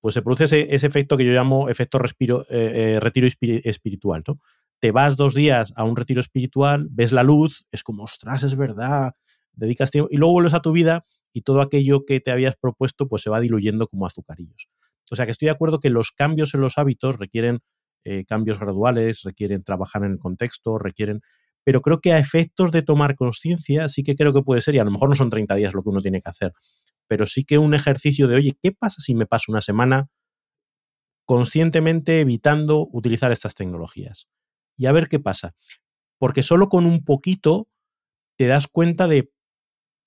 pues se produce ese, efecto que yo llamo efecto respiro, eh, eh, retiro espiritual. ¿no? Te vas dos días a un retiro espiritual, ves la luz, es como, ostras, es verdad, dedicas tiempo, y luego vuelves a tu vida y todo aquello que te habías propuesto pues se va diluyendo como azucarillos. O sea que estoy de acuerdo que los cambios en los hábitos requieren eh, cambios graduales, requieren trabajar en el contexto, requieren... Pero creo que a efectos de tomar conciencia sí que creo que puede ser, y a lo mejor no son 30 días lo que uno tiene que hacer, pero sí que un ejercicio de, oye, ¿qué pasa si me paso una semana conscientemente evitando utilizar estas tecnologías? Y a ver qué pasa. Porque solo con un poquito te das cuenta de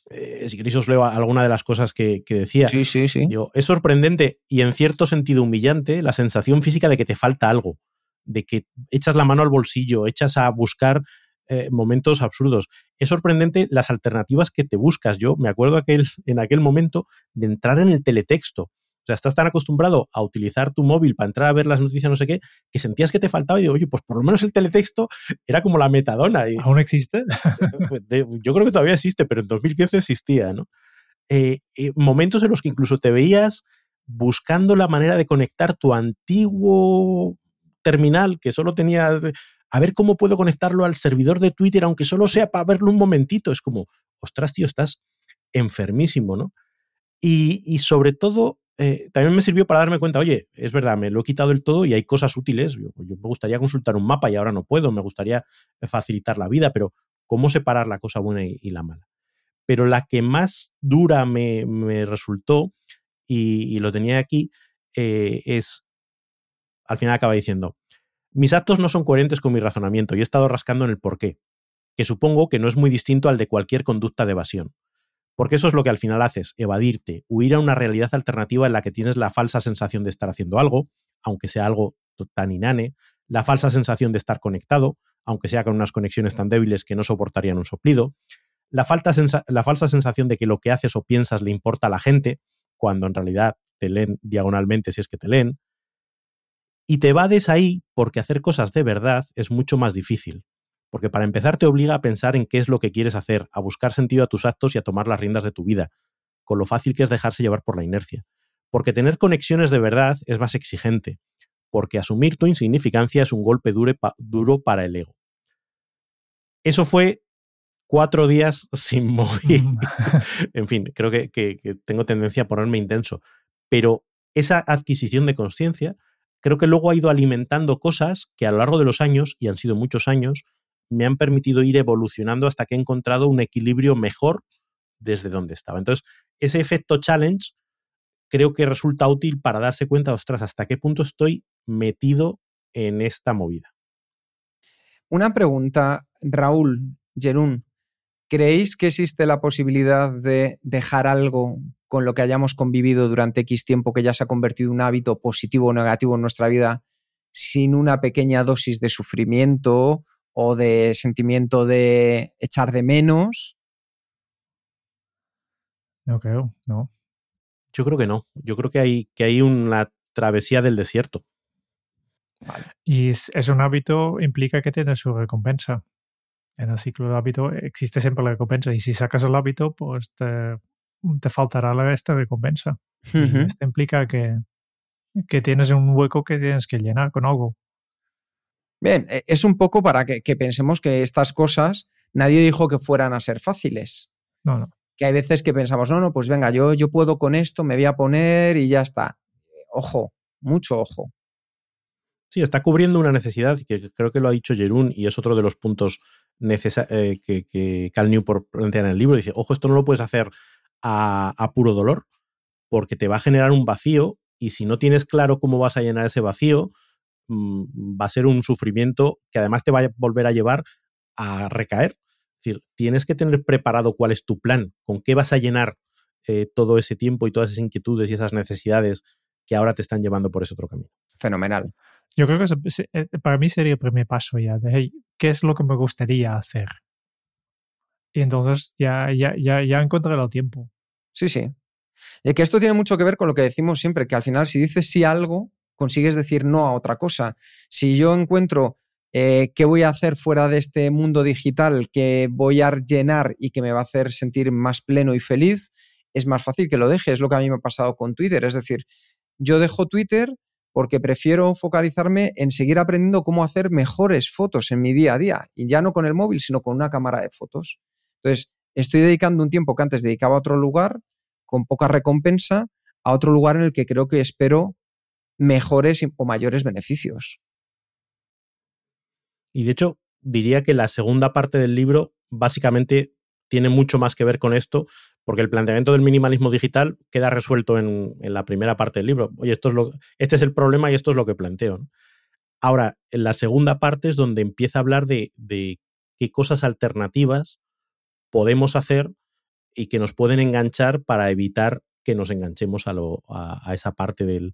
eh, si queréis os leo alguna de las cosas que, decía. Sí, sí, sí. es sorprendente y en cierto sentido humillante la sensación física de que te falta algo, de que echas la mano al bolsillo, echas a buscar eh, momentos absurdos. Es sorprendente las alternativas que te buscas. Yo me acuerdo aquel, en aquel momento de entrar en el teletexto. O sea, estás tan acostumbrado a utilizar tu móvil para entrar a ver las noticias, no sé qué, que sentías que te faltaba y digo, oye, pues por lo menos el teletexto era como la metadona. Y, ¿Aún existe? Pues, yo creo que todavía existe, pero en 2015 existía, ¿no? Eh, eh, momentos en los que incluso te veías buscando la manera de conectar tu antiguo terminal que solo tenía a ver cómo puedo conectarlo al servidor de Twitter, aunque solo sea para verlo un momentito. Es como, ostras, tío, estás enfermísimo, ¿no? Y, y sobre todo, eh, también me sirvió para darme cuenta, oye, es verdad, me lo he quitado del todo y hay cosas útiles. Yo, me gustaría consultar un mapa y ahora no puedo, me gustaría facilitar la vida, pero ¿cómo separar la cosa buena y, la mala? Pero la que más dura me, resultó, y, lo tenía aquí, eh, es, al final acaba diciendo, mis actos no son coherentes con mi razonamiento y he estado rascando en el porqué, que supongo que no es muy distinto al de cualquier conducta de evasión. Porque eso es lo que al final haces, evadirte, huir a una realidad alternativa en la que tienes la falsa sensación de estar haciendo algo, aunque sea algo tan inane, la falsa sensación de estar conectado, aunque sea con unas conexiones tan débiles que no soportarían un soplido, la, falsa sensación de que lo que haces o piensas le importa a la gente, cuando en realidad te leen diagonalmente si es que te leen, y te vades ahí porque hacer cosas de verdad es mucho más difícil, porque para empezar te obliga a pensar en qué es lo que quieres hacer, a buscar sentido a tus actos y a tomar las riendas de tu vida, con lo fácil que es dejarse llevar por la inercia. Porque tener conexiones de verdad es más exigente, porque asumir tu insignificancia es un golpe duro para el ego. Eso fue cuatro días sin móvil. En fin, creo que, que tengo tendencia a ponerme intenso, pero esa adquisición de conciencia creo que luego ha ido alimentando cosas que a lo largo de los años, y han sido muchos años, me han permitido ir evolucionando hasta que he encontrado un equilibrio mejor desde donde estaba. Entonces, ese efecto challenge creo que resulta útil para darse cuenta, ostras, hasta qué punto estoy metido en esta movida. Una pregunta, Raúl, Jerún, ¿creéis que existe la posibilidad de dejar algo con lo que hayamos convivido durante X tiempo que ya se ha convertido en un hábito positivo o negativo en nuestra vida sin una pequeña dosis de sufrimiento o de sentimiento de echar de menos? No creo, no. Yo creo que no. Yo creo que hay, que hay una travesía del desierto. Y es, un hábito, implica que tiene su recompensa. En el ciclo de hábito existe siempre la recompensa. Y si sacas el hábito, pues te, faltará la esta recompensa. Esto implica que, que tienes un hueco que tienes que llenar con algo. Bien, e, es un poco para que, pensemos que estas cosas nadie dijo que fueran a ser fáciles. No, no. Que hay veces que pensamos, no, no, pues venga, yo, yo puedo con esto, me voy a poner y ya está. Ojo, mucho ojo. Sí, está cubriendo una necesidad que creo que lo ha dicho Jerún y es otro de los puntos eh, que, que, Cal Newport plantea en el libro. Dice, ojo, esto no lo puedes hacer a, a puro dolor porque te va a generar un vacío y si no tienes claro cómo vas a llenar ese vacío, va a ser un sufrimiento que además te va a volver a llevar a recaer. Es decir, tienes que tener preparado cuál es tu plan, con qué vas a llenar eh, todo ese tiempo y todas esas inquietudes y esas necesidades que ahora te están llevando por ese otro camino. Fenomenal. Yo creo que eh, para mí sería el primer paso ya de, hey, ¿qué es lo que me gustaría hacer? Y entonces ya, ya, ya, ya encontré el tiempo. Sí, sí. Y que esto tiene mucho que ver con lo que decimos siempre, que al final si dices sí a algo, consigues decir no a otra cosa. Si yo encuentro eh, ¿qué voy a hacer fuera de este mundo digital que voy a llenar y que me va a hacer sentir más pleno y feliz? Es más fácil que lo deje, es lo que a mí me ha pasado con Twitter. Es decir, yo dejo Twitter porque prefiero focalizarme en seguir aprendiendo cómo hacer mejores fotos en mi día a día, y ya no con el móvil, sino con una cámara de fotos. Entonces, estoy dedicando un tiempo que antes dedicaba a otro lugar, con poca recompensa, a otro lugar en el que creo que espero mejores o mayores beneficios. Y de hecho, diría que la segunda parte del libro básicamente tiene mucho más que ver con esto, porque el planteamiento del minimalismo digital queda resuelto en, la primera parte del libro. Oye, esto es lo, este es el problema y esto es lo que planteo. Ahora, en la segunda parte es donde empieza a hablar de, qué cosas alternativas podemos hacer y que nos pueden enganchar para evitar que nos enganchemos a, a, esa parte del,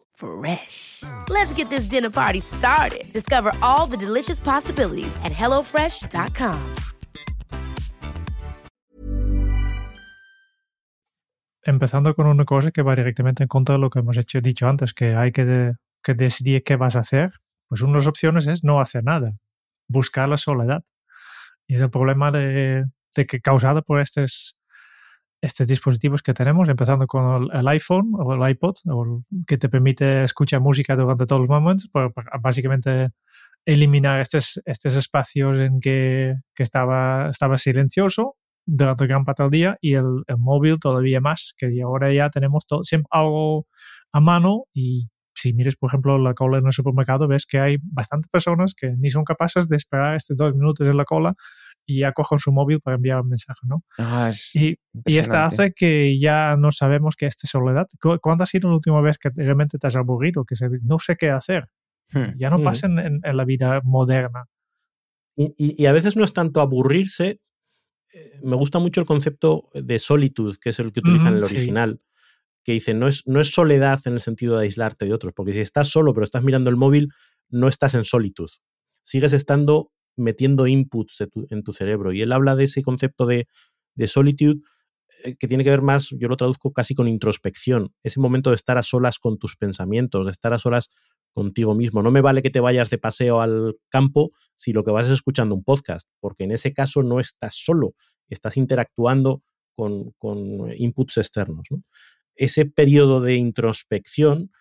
Fresh. Let's get this dinner party started. Discover all the delicious possibilities at hellofresh.com. empezando con una cosa que va directamente en contra de lo que hemos hecho, dicho antes, que hay que, que decidir qué vas a hacer, pues una de las opciones es no hacer nada, buscar la soledad. Y es el problema de, de que causado por estos, estos dispositivos que tenemos, empezando con el, iPhone o el iPod, o que te permite escuchar música durante todos los momentos, pues, pues, básicamente eliminar estos, estos espacios en que, que estaba, estaba silencioso durante gran parte del día y el, móvil todavía más, que ahora ya tenemos todo, siempre algo a mano y si mires, por ejemplo, la cola en el supermercado, ves que hay bastantes personas que ni son capaces de esperar estos dos minutos en la cola y ya cogen su móvil para enviar un mensaje, ¿no? Ah, y, y esto hace que ya no sabemos qué es soledad. ¿Cuándo ha sido la última vez que realmente te has aburrido? Que no sé qué hacer. Hmm. Ya no hmm. pasa en, la vida moderna. Y, y, a veces no es tanto aburrirse, eh, me gusta mucho el concepto de solitud, que es el que utilizan en el original, que dice, no es, no es soledad en el sentido de aislarte de otros, porque si estás solo pero estás mirando el móvil, no estás en solitud. Sigues estando metiendo inputs en tu cerebro. Y él habla de ese concepto de, de solitude eh, que tiene que ver más, yo lo traduzco casi con introspección, ese momento de estar a solas con tus pensamientos, de estar a solas contigo mismo. No me vale que te vayas de paseo al campo si lo que vas es escuchando un podcast, porque en ese caso no estás solo, estás interactuando con, inputs externos. Ese periodo de introspección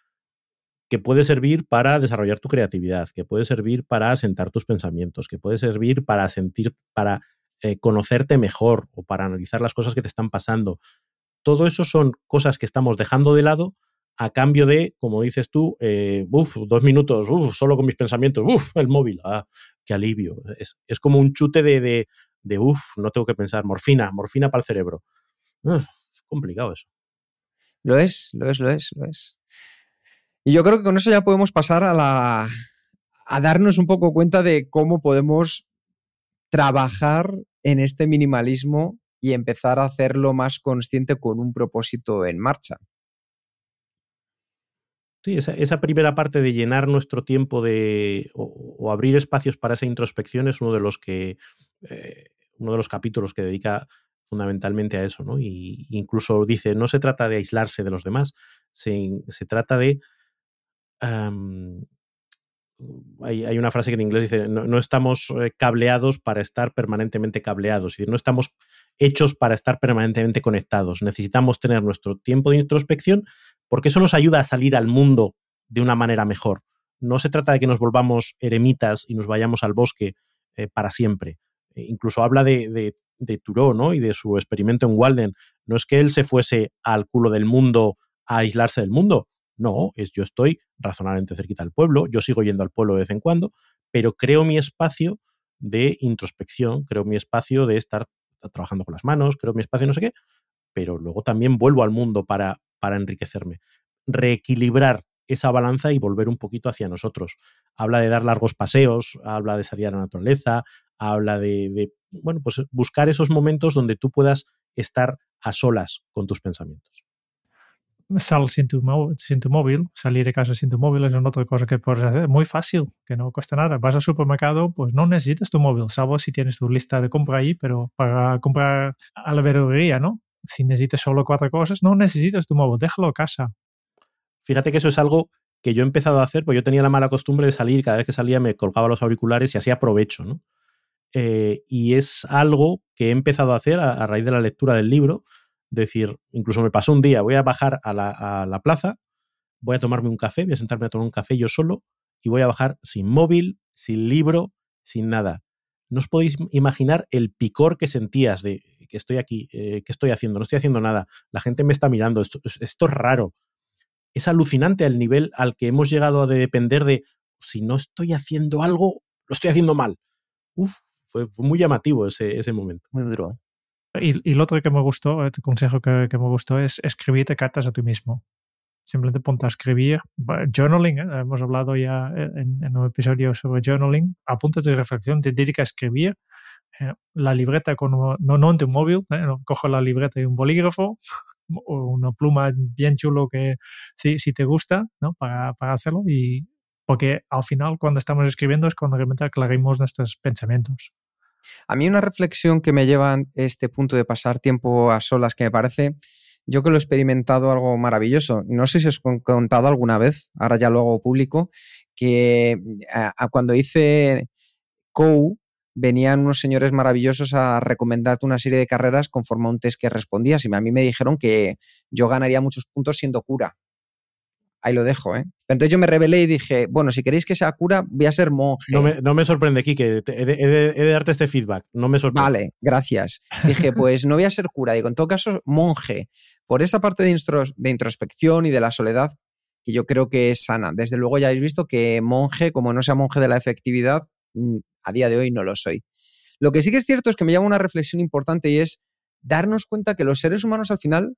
que puede servir para desarrollar tu creatividad, que puede servir para asentar tus pensamientos, que puede servir para sentir, para eh, conocerte mejor o para analizar las cosas que te están pasando. Todo eso son cosas que estamos dejando de lado a cambio de, como dices tú, eh, dos minutos, solo con mis pensamientos, uf, el móvil, ah, qué alivio. Es, como un chute de, de, uf, no tengo que pensar, morfina, morfina para el cerebro. es complicado eso. Lo es, lo es, lo es, lo es. Y yo creo que con eso ya podemos pasar a la a darnos un poco cuenta de cómo podemos trabajar en este minimalismo y empezar a hacerlo más consciente con un propósito en marcha. Sí, esa, primera parte de llenar nuestro tiempo de, o, abrir espacios para esa introspección es uno de los que eh, uno de los capítulos que dedica fundamentalmente a eso, ¿no? Y incluso dice, no se trata de aislarse de los demás, se, trata de hay, una frase que en inglés dice, no, estamos eh, cableados para estar permanentemente cableados, es decir, no estamos hechos para estar permanentemente conectados. Necesitamos tener nuestro tiempo de introspección porque eso nos ayuda a salir al mundo de una manera mejor. No se trata de que nos volvamos eremitas y nos vayamos al bosque eh, para siempre. E incluso habla de, de. Y de su experimento en Walden. No es que él se fuese al culo del mundo a aislarse del mundo. No, es yo estoy razonablemente cerquita del pueblo, yo sigo yendo al pueblo de vez en cuando, pero creo mi espacio de introspección, creo mi espacio de estar trabajando con las manos, creo mi espacio no sé qué, pero luego también vuelvo al mundo para, para enriquecerme. Reequilibrar esa balanza y volver un poquito hacia nosotros. Habla de dar largos paseos, habla de salir a la naturaleza, habla de, de, bueno, pues buscar esos momentos donde tú puedas estar a solas con tus pensamientos. Sal sin tu, sin tu móvil, salir de casa sin tu móvil es una otra cosa que puedes hacer, muy fácil, que no cuesta nada. Vas al supermercado, pues no necesitas tu móvil, salvo si tienes tu lista de compra ahí, pero para comprar a la verdulería, ¿no? Si necesitas solo cuatro cosas, no necesitas tu móvil, déjalo a casa. Fíjate que eso es algo que yo he empezado a hacer, pues yo tenía la mala costumbre de salir, cada vez que salía me colgaba los auriculares y así aprovecho, ¿no? Eh, y es algo que he empezado a hacer a, raíz de la lectura del libro, decir, incluso me pasó un día, voy a bajar a la, plaza, voy a tomarme un café, voy a sentarme a tomar un café yo solo y voy a bajar sin móvil, sin libro, sin nada. No os podéis imaginar el picor que sentías de que estoy aquí, eh, que estoy haciendo, no estoy haciendo nada, la gente me está mirando, esto, es raro, es alucinante al nivel al que hemos llegado a de depender de si no estoy haciendo algo, lo estoy haciendo mal. Uf, fue, fue muy llamativo ese, ese, momento. Muy duro. Y, y, lo otro que me gustó, el consejo que, me gustó es escribirte cartas a ti mismo. Simplemente ponte a escribir. Journaling, ¿eh? hemos hablado ya en, en, un episodio sobre journaling. Apúntate de reflexión, te dedica a escribir. Eh, la libreta con no, no en tu móvil, ¿eh? coge la libreta y un bolígrafo o una pluma bien chulo que si, si te gusta, ¿no? Para, para hacerlo y porque al final cuando estamos escribiendo es cuando realmente aclarimos nuestros pensamientos. A mí una reflexión que me lleva a este punto de pasar tiempo a solas que me parece, yo que lo he experimentado algo maravilloso. No sé si os he contado alguna vez, ahora ya lo hago público, que a, a cuando hice COU, venían unos señores maravillosos a recomendarte una serie de carreras conforme a un test que respondías. Y a mí me dijeron que yo ganaría muchos puntos siendo cura. Ahí lo dejo, ¿eh? Entonces yo me rebelé y dije, bueno, si queréis que sea cura, voy a ser monje. No me, no me sorprende, Kike, he de, he, de, he de, darte este feedback, no me sorprende. Vale, gracias. Dije, pues no voy a ser cura, digo, en todo caso, monje. Por esa parte de introspección y de la soledad, que yo creo que es sana. Desde luego ya habéis visto que monje, como no sea monje de la efectividad, mm, a día de hoy no lo soy. Lo que sí que es cierto es que me llama una reflexión importante y es darnos cuenta que los seres humanos al final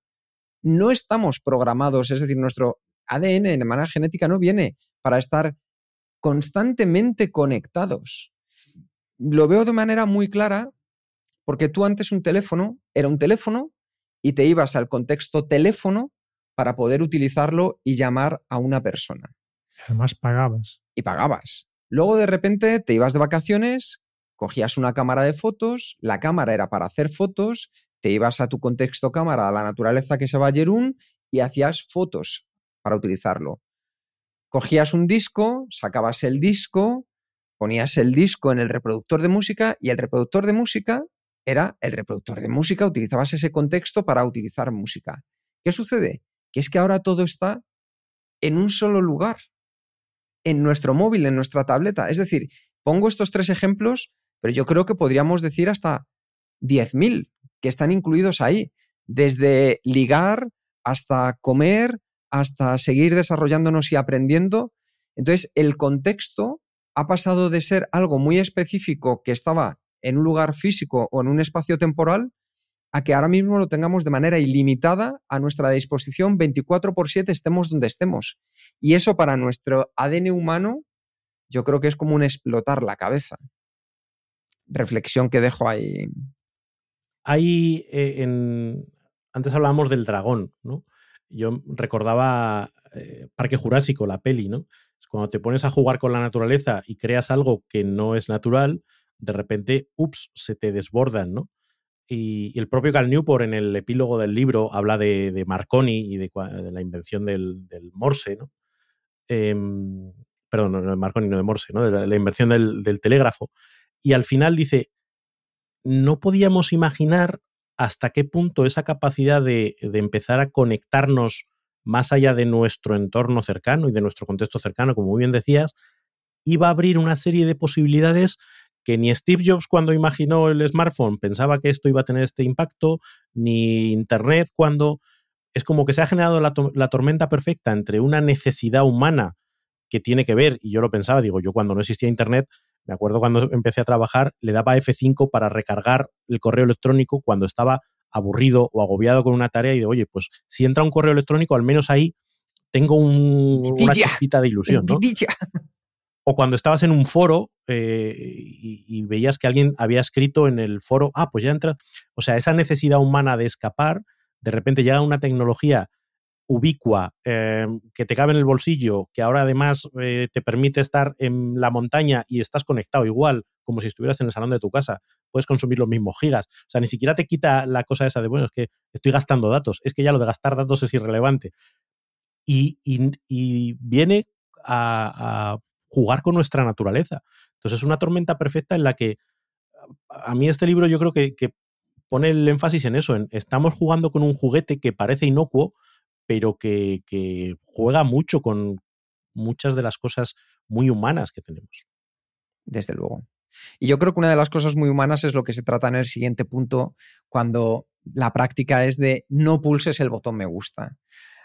no estamos programados, es decir, nuestro ADN de manera genética no viene para estar constantemente conectados. Lo veo de manera muy clara porque tú antes un teléfono era un teléfono y te ibas al contexto teléfono para poder utilizarlo y llamar a una persona. Además pagabas. Y pagabas. Luego de repente te ibas de vacaciones, cogías una cámara de fotos, la cámara era para hacer fotos, te ibas a tu contexto cámara, a la naturaleza que se va a Jerún y hacías fotos para utilizarlo. Cogías un disco, sacabas el disco, ponías el disco en el reproductor de música y el reproductor de música era el reproductor de música, utilizabas ese contexto para utilizar música. ¿Qué sucede? Que es que ahora todo está en un solo lugar, en nuestro móvil, en nuestra tableta. Es decir, pongo estos tres ejemplos, pero yo creo que podríamos decir hasta 10.000 que están incluidos ahí, desde ligar hasta comer, hasta seguir desarrollándonos y aprendiendo. Entonces, el contexto ha pasado de ser algo muy específico que estaba en un lugar físico o en un espacio temporal a que ahora mismo lo tengamos de manera ilimitada a nuestra disposición 24 por 7 estemos donde estemos. Y eso para nuestro ADN humano yo creo que es como un explotar la cabeza. Reflexión que dejo ahí. Hay, eh, en... antes hablábamos del dragón, ¿no? Yo recordaba eh, Parque Jurásico, la peli, ¿no? Cuando te pones a jugar con la naturaleza y creas algo que no es natural, de repente, ups, se te desbordan, ¿no? Y, el propio Cal Newport en el epílogo del libro habla de, de Marconi y de, la invención del, del Morse, ¿no? Eh, perdón, no de Marconi, no de Morse, ¿no? De la, la invención del, del, telégrafo. Y al final dice, no podíamos imaginar hasta qué punto esa capacidad de, empezar a conectarnos más allá de nuestro entorno cercano y de nuestro contexto cercano, como muy bien decías, iba a abrir una serie de posibilidades que ni Steve Jobs cuando imaginó el smartphone pensaba que esto iba a tener este impacto, ni Internet cuando es como que se ha generado la, tormenta perfecta entre una necesidad humana que tiene que ver, y yo lo pensaba, digo, yo cuando no existía Internet, me acuerdo cuando empecé a trabajar, le daba F5 para recargar el correo electrónico cuando estaba aburrido o agobiado con una tarea y de, oye, pues si entra un correo electrónico, al menos ahí tengo un, una chispita de ilusión, ¿no? O cuando estabas en un foro eh, y, y, veías que alguien había escrito en el foro, ah, pues ya entra. O sea, esa necesidad humana de escapar, de repente llega una tecnología ubicua, eh, que te cabe en el bolsillo, que ahora además eh, te permite estar en la montaña y estás conectado igual como si estuvieras en el salón de tu casa, puedes consumir los mismos gigas. O sea, ni siquiera te quita la cosa esa de, bueno, es que estoy gastando datos, es que ya lo de gastar datos es irrelevante. Y, y, viene a, jugar con nuestra naturaleza. Entonces es una tormenta perfecta en la que a mí este libro yo creo que, que pone el énfasis en eso, en estamos jugando con un juguete que parece inocuo, pero que, juega mucho con muchas de las cosas muy humanas que tenemos. Desde luego. Y yo creo que una de las cosas muy humanas es lo que se trata en el siguiente punto, cuando la práctica es de no pulses el botón me gusta.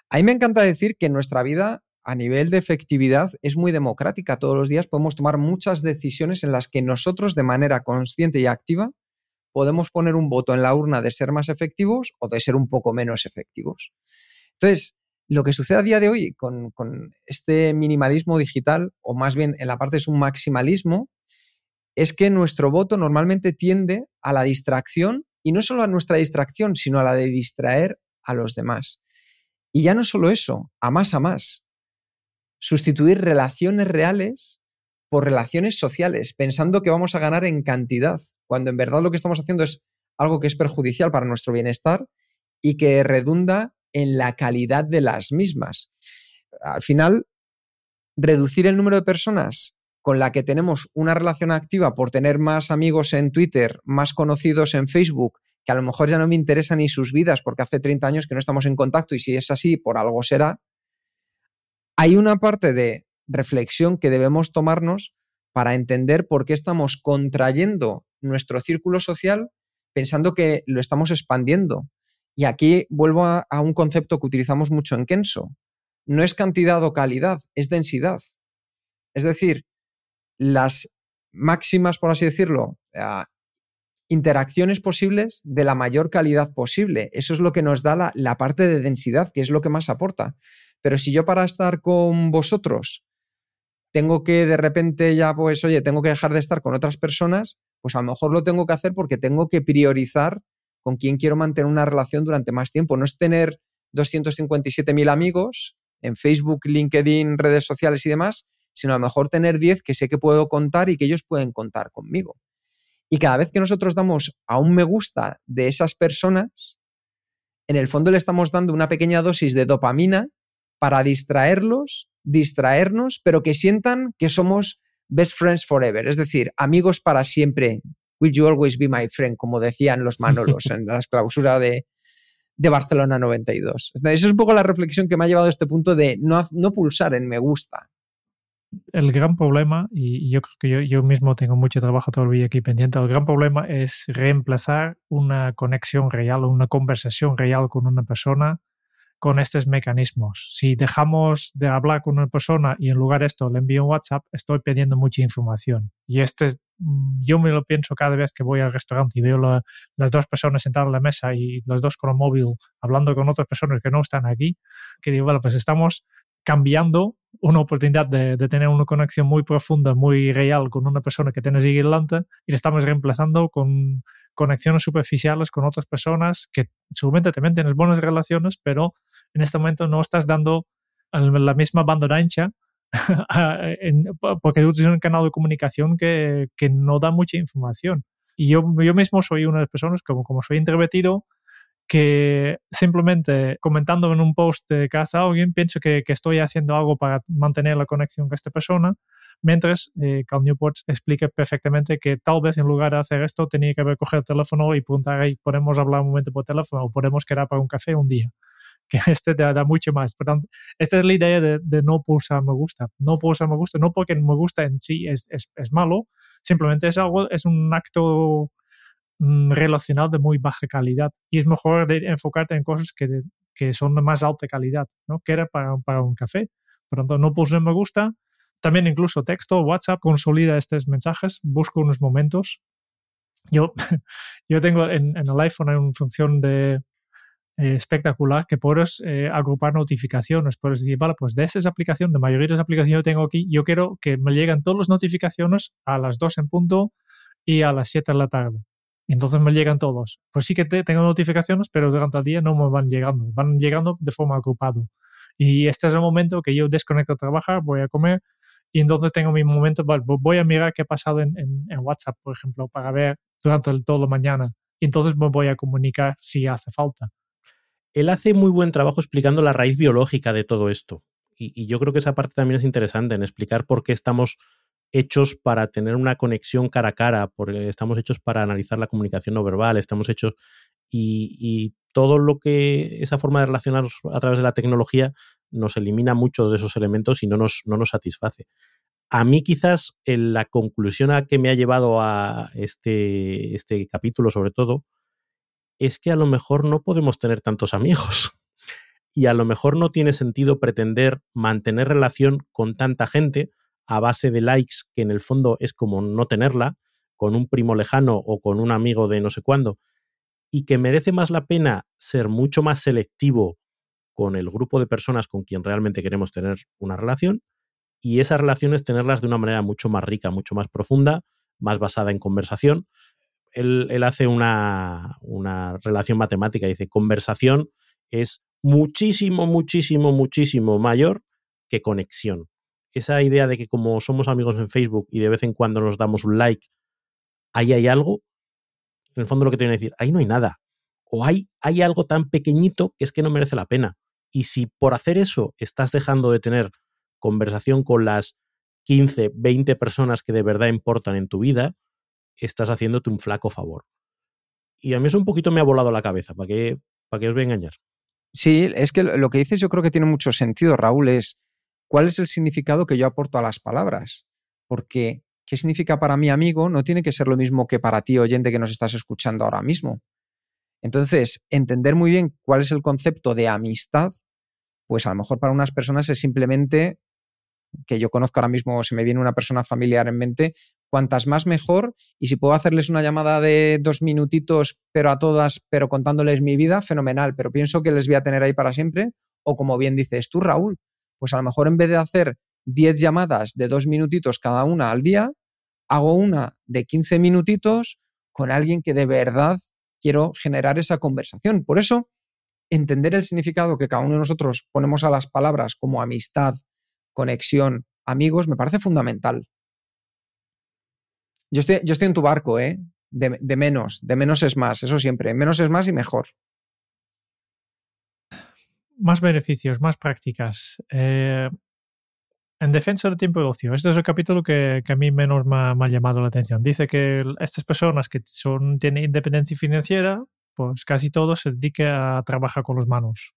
A mí me encanta decir que nuestra vida, a nivel de efectividad, es muy democrática. Todos los días podemos tomar muchas decisiones en las que nosotros, de manera consciente y activa, podemos poner un voto en la urna de ser más efectivos o de ser un poco menos efectivos. Entonces, lo que sucede a día de hoy con, este minimalismo digital, o más bien en la parte es un maximalismo, es que nuestro voto normalmente tiende a la distracción y no solo a nuestra distracción, sino a la de distraer a los demás. Y ya no solo eso, a más a más. Sustituir relaciones reales por relaciones sociales, pensando que vamos a ganar en cantidad, cuando en verdad lo que estamos haciendo es algo que es perjudicial para nuestro bienestar y que redunda en la calidad de las mismas. Al final, reducir el número de personas con la que tenemos una relación activa por tener más amigos en Twitter, más conocidos en Facebook, que a lo mejor ya no me interesan ni sus vidas porque hace 30 años que no estamos en contacto y si es así, por algo será, hay una parte de reflexión que debemos tomarnos para entender por qué estamos contrayendo nuestro círculo social pensando que lo estamos expandiendo. Y aquí vuelvo a, un concepto que utilizamos mucho en Kenso. No es cantidad o calidad, es densidad. Es decir, las máximas, por así decirlo, uh, interacciones posibles de la mayor calidad posible. Eso es lo que nos da la, la, parte de densidad, que es lo que más aporta. Pero si yo para estar con vosotros tengo que de repente ya, pues, oye, tengo que dejar de estar con otras personas, pues a lo mejor lo tengo que hacer porque tengo que priorizar con quién quiero mantener una relación durante más tiempo. No es tener 257.000 amigos en Facebook, LinkedIn, redes sociales y demás, sino a lo mejor tener 10 que sé que puedo contar y que ellos pueden contar conmigo. Y cada vez que nosotros damos a un me gusta de esas personas, en el fondo le estamos dando una pequeña dosis de dopamina para distraerlos, distraernos, pero que sientan que somos best friends forever, es decir, amigos para siempre, Will You Always Be My Friend, como decían los Manolos en la clausura de, de Barcelona 92. Esa es un poco la reflexión que me ha llevado a este punto de no, pulsar en me gusta. El gran problema, y yo creo que yo, yo mismo tengo mucho trabajo todavía aquí pendiente, el gran problema es reemplazar una conexión real, una conversación real con una persona con estos mecanismos. Si dejamos de hablar con una persona y en lugar de esto le envío un WhatsApp, estoy pidiendo mucha información. Y este, yo me lo pienso cada vez que voy al restaurante y veo la, las dos personas sentadas en la mesa y los dos con el móvil hablando con otras personas que no están aquí, que digo, bueno, pues estamos cambiando una oportunidad de, tener una conexión muy profunda, muy real con una persona que tienes ahí delante y le estamos reemplazando con conexiones superficiales con otras personas que seguramente también tienes buenas relaciones, pero en este momento no estás dando la misma banda ancha en, porque utilizas un canal de comunicación que, que, no da mucha información. Y yo, yo mismo soy una de las personas, como, como soy introvertido, que simplemente comentando en un post de casa a alguien, pienso que, que, estoy haciendo algo para mantener la conexión con esta persona, mientras eh, Cal Newport explica perfectamente que tal vez en lugar de hacer esto tenía que haber cogido el teléfono y preguntar, podemos hablar un momento por teléfono o podemos quedar para un café un día que este te da mucho más. Por esta es la idea de, de, no pulsar me gusta. No pulsar me gusta, no porque me gusta en sí es, es, es malo, simplemente es algo, es un acto mm, relacional de muy baja calidad y es mejor enfocarte en cosas que, que son de más alta calidad, ¿no? Que era para, un café. Por tanto, no puse me gusta. También incluso texto, WhatsApp consolida estos mensajes, busco unos momentos. Yo, yo tengo en, en el iPhone hay una función de, eh, espectacular que puedes eh, agrupar notificaciones. Puedes decir, vale, pues de esa aplicación, de mayoría de las aplicaciones que tengo aquí, yo quiero que me lleguen todas las notificaciones a las 2 en punto y a las 7 de la tarde. Entonces me llegan todos. Pues sí que tengo notificaciones, pero durante el día no me van llegando. Van llegando de forma agrupada. Y este es el momento que yo desconecto a trabajar, voy a comer y entonces tengo mi momento, vale, voy a mirar qué ha pasado en, en, WhatsApp, por ejemplo, para ver durante todo la mañana. Y entonces me voy a comunicar si hace falta él hace muy buen trabajo explicando la raíz biológica de todo esto. Y, yo creo que esa parte también es interesante en explicar por qué estamos hechos para tener una conexión cara a cara, porque estamos hechos para analizar la comunicación no verbal, estamos hechos y, todo lo que esa forma de relacionarnos a través de la tecnología nos elimina muchos de esos elementos y no nos, no nos satisface. A mí quizás la conclusión a que me ha llevado a este, este capítulo sobre todo es que a lo mejor no podemos tener tantos amigos. Y a lo mejor no tiene sentido pretender mantener relación con tanta gente a base de likes, que en el fondo es como no tenerla, con un primo lejano o con un amigo de no sé cuándo, y que merece más la pena ser mucho más selectivo con el grupo de personas con quien realmente queremos tener una relación, y esas relaciones tenerlas de una manera mucho más rica, mucho más profunda, más basada en conversación, él, hace una, relación matemática, dice, conversación es muchísimo, muchísimo, muchísimo mayor que conexión. Esa idea de que como somos amigos en Facebook y de vez en cuando nos damos un like, ahí hay algo, en el fondo lo que tiene que decir, ahí no hay nada. O hay, hay algo tan pequeñito que es que no merece la pena. Y si por hacer eso estás dejando de tener conversación con las 15, 20 personas que de verdad importan en tu vida, estás haciéndote un flaco favor. Y a mí eso un poquito me ha volado la cabeza, ¿para qué, para qué os voy a engañar? Sí, es que lo que dices yo creo que tiene mucho sentido, Raúl, es cuál es el significado que yo aporto a las palabras. Porque qué significa para mi amigo no tiene que ser lo mismo que para ti, oyente, que nos estás escuchando ahora mismo. Entonces, entender muy bien cuál es el concepto de amistad, pues a lo mejor para unas personas es simplemente que yo conozco ahora mismo, se me viene una persona familiar en mente, cuantas más mejor. Y si puedo hacerles una llamada de dos minutitos, pero a todas, pero contándoles mi vida, fenomenal. Pero pienso que les voy a tener ahí para siempre. O como bien dices tú, Raúl, pues a lo mejor en vez de hacer 10 llamadas de dos minutitos cada una al día, hago una de 15 minutitos con alguien que de verdad quiero generar esa conversación. Por eso, entender el significado que cada uno de nosotros ponemos a las palabras como amistad, conexión, amigos, me parece fundamental. Yo estoy, yo estoy en tu barco, ¿eh? De, menos, de menos es más, eso siempre. Menos es más y mejor. Más beneficios, más prácticas. Eh, en defensa del tiempo de ocio, este es el capítulo que, a mí menos me ha, llamado la atención. Dice que estas personas que son, tienen independencia financiera, pues casi todos se dedican a trabajar con las manos.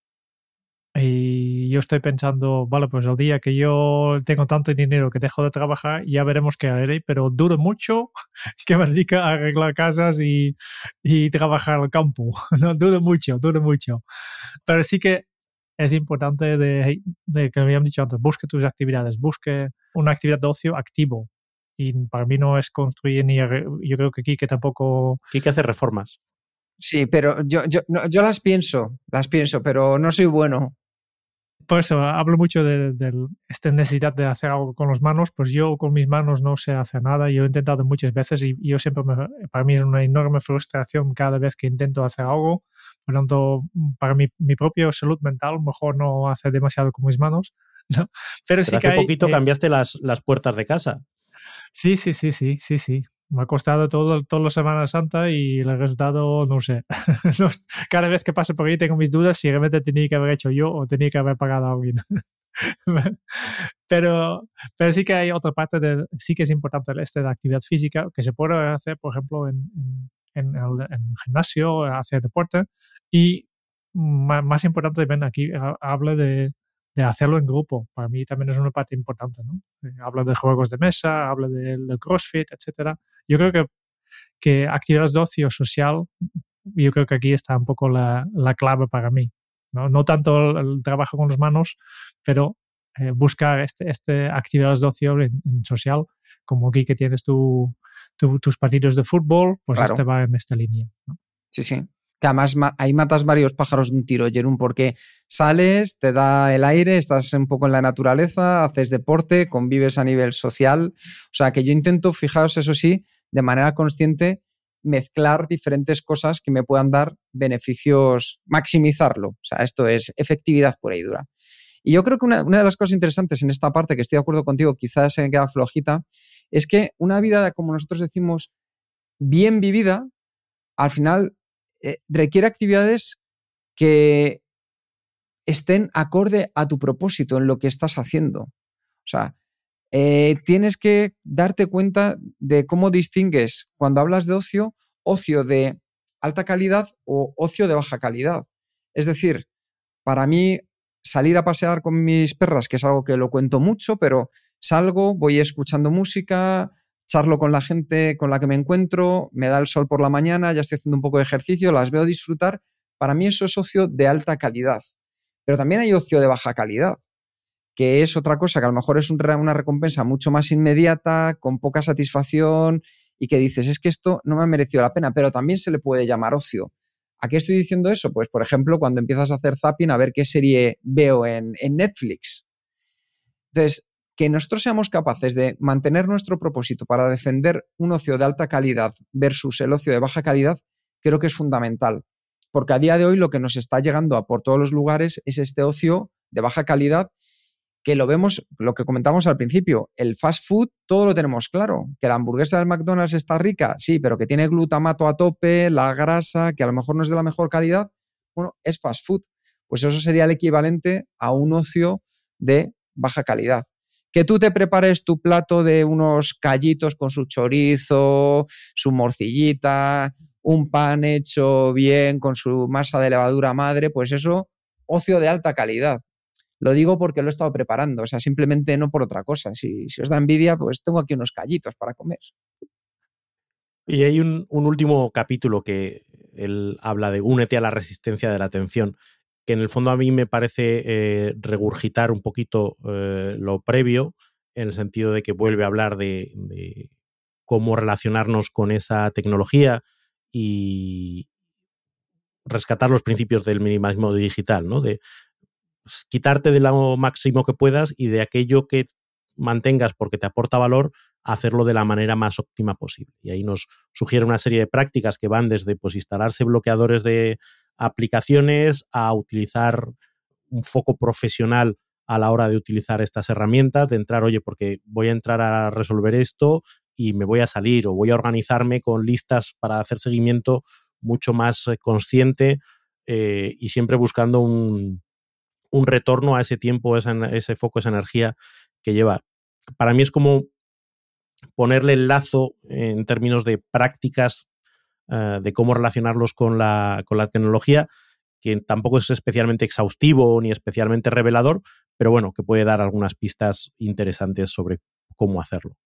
Y yo estoy pensando, vale, pues el día que yo tengo tanto dinero que dejo de trabajar, ya veremos qué haré, pero duro mucho que me dedique a arreglar casas y, y trabajar al campo. No, duro mucho, duro mucho. Pero sí que es importante de, de que me habían dicho antes, busque tus actividades, busque una actividad de ocio activo. Y para mí no es construir ni yo creo que aquí que tampoco... Aquí que hacer reformas. Sí, pero yo, yo, yo las pienso, las pienso, pero no soy bueno por eso hablo mucho de, esta necesidad de hacer algo con las manos, pues yo con mis manos no sé hacer nada. Yo he intentado muchas veces y, yo siempre, para mí es una enorme frustración cada vez que intento hacer algo. Por lo tanto, para mi, mi propia salud mental, mejor no hacer demasiado con mis manos. Pero, sí que hace poquito eh, cambiaste las, las puertas de casa. Sí, sí, sí, sí, sí, sí me ha costado todo, toda la Semana Santa y el resultado, no sé. Cada vez que paso por ahí tengo mis dudas si realmente tenía que haber hecho yo o tenía que haber pagado a alguien. pero, pero sí que hay otra parte de, sí que es importante este de actividad física que se puede hacer, por ejemplo, en, en, el, gimnasio, hacer deporte. Y más, más importante, ven aquí, habla de, de hacerlo en grupo. Para mí también es una parte importante, ¿no? Eh, habla de juegos de mesa, habla del de CrossFit, etcétera. Yo creo que, que actividades de ocio social, yo creo que aquí está un poco la, la clave para mí. ¿no? no tanto el, trabajo con las manos, pero eh, buscar este, este actividades de ocio en, social, como aquí que tienes tu, tus partidos de fútbol, pues este va en esta línea. Sí, sí que además ahí matas varios pájaros de un tiro, Jerún, porque sales, te da el aire, estás un poco en la naturaleza, haces deporte, convives a nivel social. O sea, que yo intento, fijaos, eso sí, de manera consciente, mezclar diferentes cosas que me puedan dar beneficios, maximizarlo. O sea, esto es efectividad pura y dura. Y yo creo que una, una, de las cosas interesantes en esta parte, que estoy de acuerdo contigo, quizás se queda flojita, es que una vida, como nosotros decimos, bien vivida, al final eh, requiere actividades que estén acorde a tu propósito en lo que estás haciendo. O sea, eh, tienes que darte cuenta de cómo distingues cuando hablas de ocio, ocio de alta calidad o ocio de baja calidad. Es decir, para mí salir a pasear con mis perras, que es algo que lo cuento mucho, pero salgo, voy escuchando música, charlo con la gente con la que me encuentro, me da el sol por la mañana, ya estoy haciendo un poco de ejercicio, las veo disfrutar. Para mí eso es ocio de alta calidad. Pero también hay ocio de baja calidad, que es otra cosa que a lo mejor es una recompensa mucho más inmediata, con poca satisfacción y que dices, es que esto no me ha merecido la pena, pero también se le puede llamar ocio. ¿A qué estoy diciendo eso? Pues, por ejemplo, cuando empiezas a hacer zapping, a ver qué serie veo en, en Netflix. Entonces, que nosotros seamos capaces de mantener nuestro propósito para defender un ocio de alta calidad versus el ocio de baja calidad, creo que es fundamental. Porque a día de hoy lo que nos está llegando a por todos los lugares es este ocio de baja calidad que lo vemos, lo que comentamos al principio, el fast food, todo lo tenemos claro. Que la hamburguesa del McDonald's está rica, sí, pero que tiene glutamato a tope, la grasa, que a lo mejor no es de la mejor calidad, bueno, es fast food. Pues eso sería el equivalente a un ocio de baja calidad que tú te prepares tu plato de unos callitos con su chorizo, su morcillita, un pan hecho bien con su masa de levadura madre, pues eso, ocio de alta calidad. Lo digo porque lo he estado preparando, o sea, simplemente no por otra cosa. Si, os da envidia, pues tengo aquí unos callitos para comer. Y hay un, un último capítulo que él habla de únete a la resistencia de la atención que en el fondo a mí me parece eh, regurgitar un poquito eh, lo previo, en el sentido de que vuelve a hablar de, cómo relacionarnos con esa tecnología y rescatar los principios del minimalismo digital, ¿no? De pues, quitarte de lo máximo que puedas y de aquello que mantengas porque te aporta valor, hacerlo de la manera más óptima posible. Y ahí nos sugiere una serie de prácticas que van desde pues, instalarse bloqueadores de aplicaciones a utilizar un foco profesional a la hora de utilizar estas herramientas, de entrar, oye, porque voy a entrar a resolver esto y me voy a salir o voy a organizarme con listas para hacer seguimiento mucho más eh, consciente eh, y siempre buscando un, un, retorno a ese tiempo, ese, ese foco, esa energía que lleva. Para mí es como ponerle el lazo en términos de prácticas eh, de cómo relacionarlos con la, con la tecnología, que tampoco es especialmente exhaustivo ni especialmente revelador, pero bueno, que puede dar algunas pistas interesantes sobre cómo hacerlo.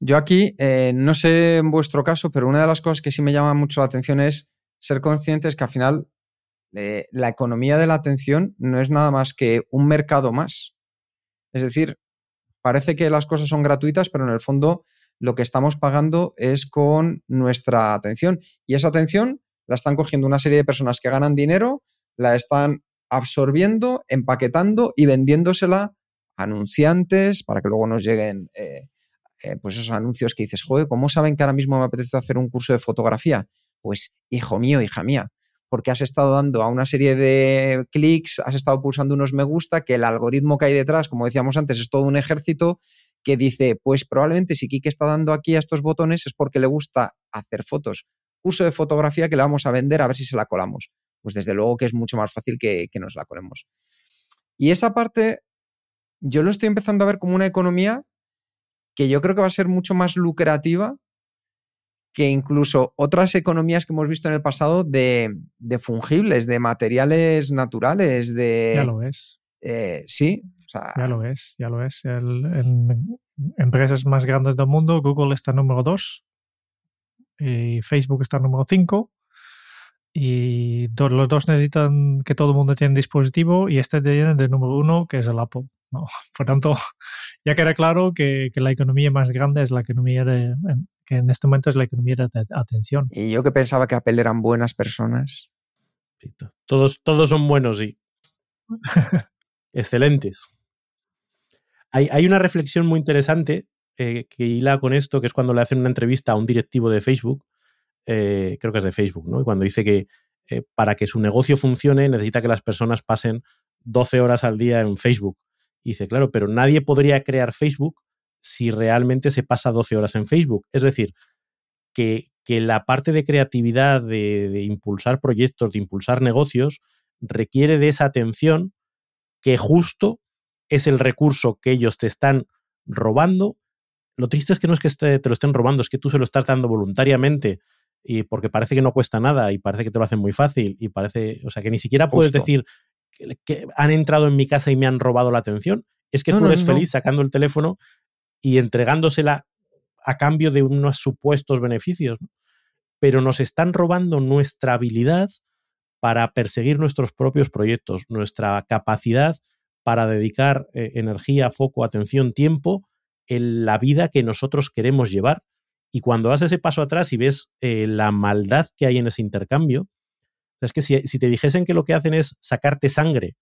Yo aquí, eh, no sé en vuestro caso, pero una de las cosas que sí me llama mucho la atención es ser conscientes que al final eh, la economía de la atención no es nada más que un mercado más. Es decir, parece que las cosas son gratuitas, pero en el fondo lo que estamos pagando es con nuestra atención. Y esa atención la están cogiendo una serie de personas que ganan dinero, la están absorbiendo, empaquetando y vendiéndosela a anunciantes para que luego nos lleguen eh, eh, pues esos anuncios que dices, joder, ¿cómo saben que ahora mismo me apetece hacer un curso de fotografía? Pues, hijo mío, hija mía, porque has estado dando a una serie de clics, has estado pulsando unos me gusta, que el algoritmo que hay detrás, como decíamos antes, es todo un ejército que dice, pues probablemente si Kike está dando aquí a estos botones es porque le gusta hacer fotos. Curso de fotografía que le vamos a vender a ver si se la colamos. Pues desde luego que es mucho más fácil que, que nos la colemos. Y esa parte yo lo estoy empezando a ver como una economía que yo creo que va a ser mucho más lucrativa que incluso otras economías que hemos visto en el pasado de, de fungibles, de materiales naturales, de... Ya lo es. eh, sí. Ya lo es, ya lo es. en empresas más grandes del mundo, Google está número 2 y Facebook está número 5 y los dos necesitan que todo el mundo tenga un dispositivo y este tiene de número uno que es el Apple. ¿no? Por tanto, ya queda claro que, que, la economía más grande es la economía de, que en este momento es la economía de atención. Y yo que pensaba que Apple eran buenas personas. todos, todos son buenos y excelentes. Hay, hay, una reflexión muy interesante eh, que hila con esto, que es cuando le hacen una entrevista a un directivo de Facebook, eh, creo que es de Facebook, ¿no? Y cuando dice que eh, para que su negocio funcione necesita que las personas pasen 12 horas al día en Facebook. Y dice, claro, pero nadie podría crear Facebook si realmente se pasa 12 horas en Facebook. Es decir, que, la parte de creatividad, de, impulsar proyectos, de impulsar negocios, requiere de esa atención que justo es el recurso que ellos te están robando. Lo triste es que no es que te lo estén robando, es que tú se lo estás dando voluntariamente y porque parece que no cuesta nada y parece que te lo hacen muy fácil y parece, o sea, que ni siquiera puedes decir que, han entrado en mi casa y me han robado la atención. Es que tú eres feliz sacando el teléfono y entregándosela a cambio de unos supuestos beneficios. Pero nos están robando nuestra habilidad para perseguir nuestros propios proyectos, nuestra capacidad para dedicar eh, energía, foco, atención, tiempo en la vida que nosotros queremos llevar. Y cuando das ese paso atrás y ves eh, la maldad que hay en ese intercambio, es que si, si, te dijesen que lo que hacen es sacarte sangre,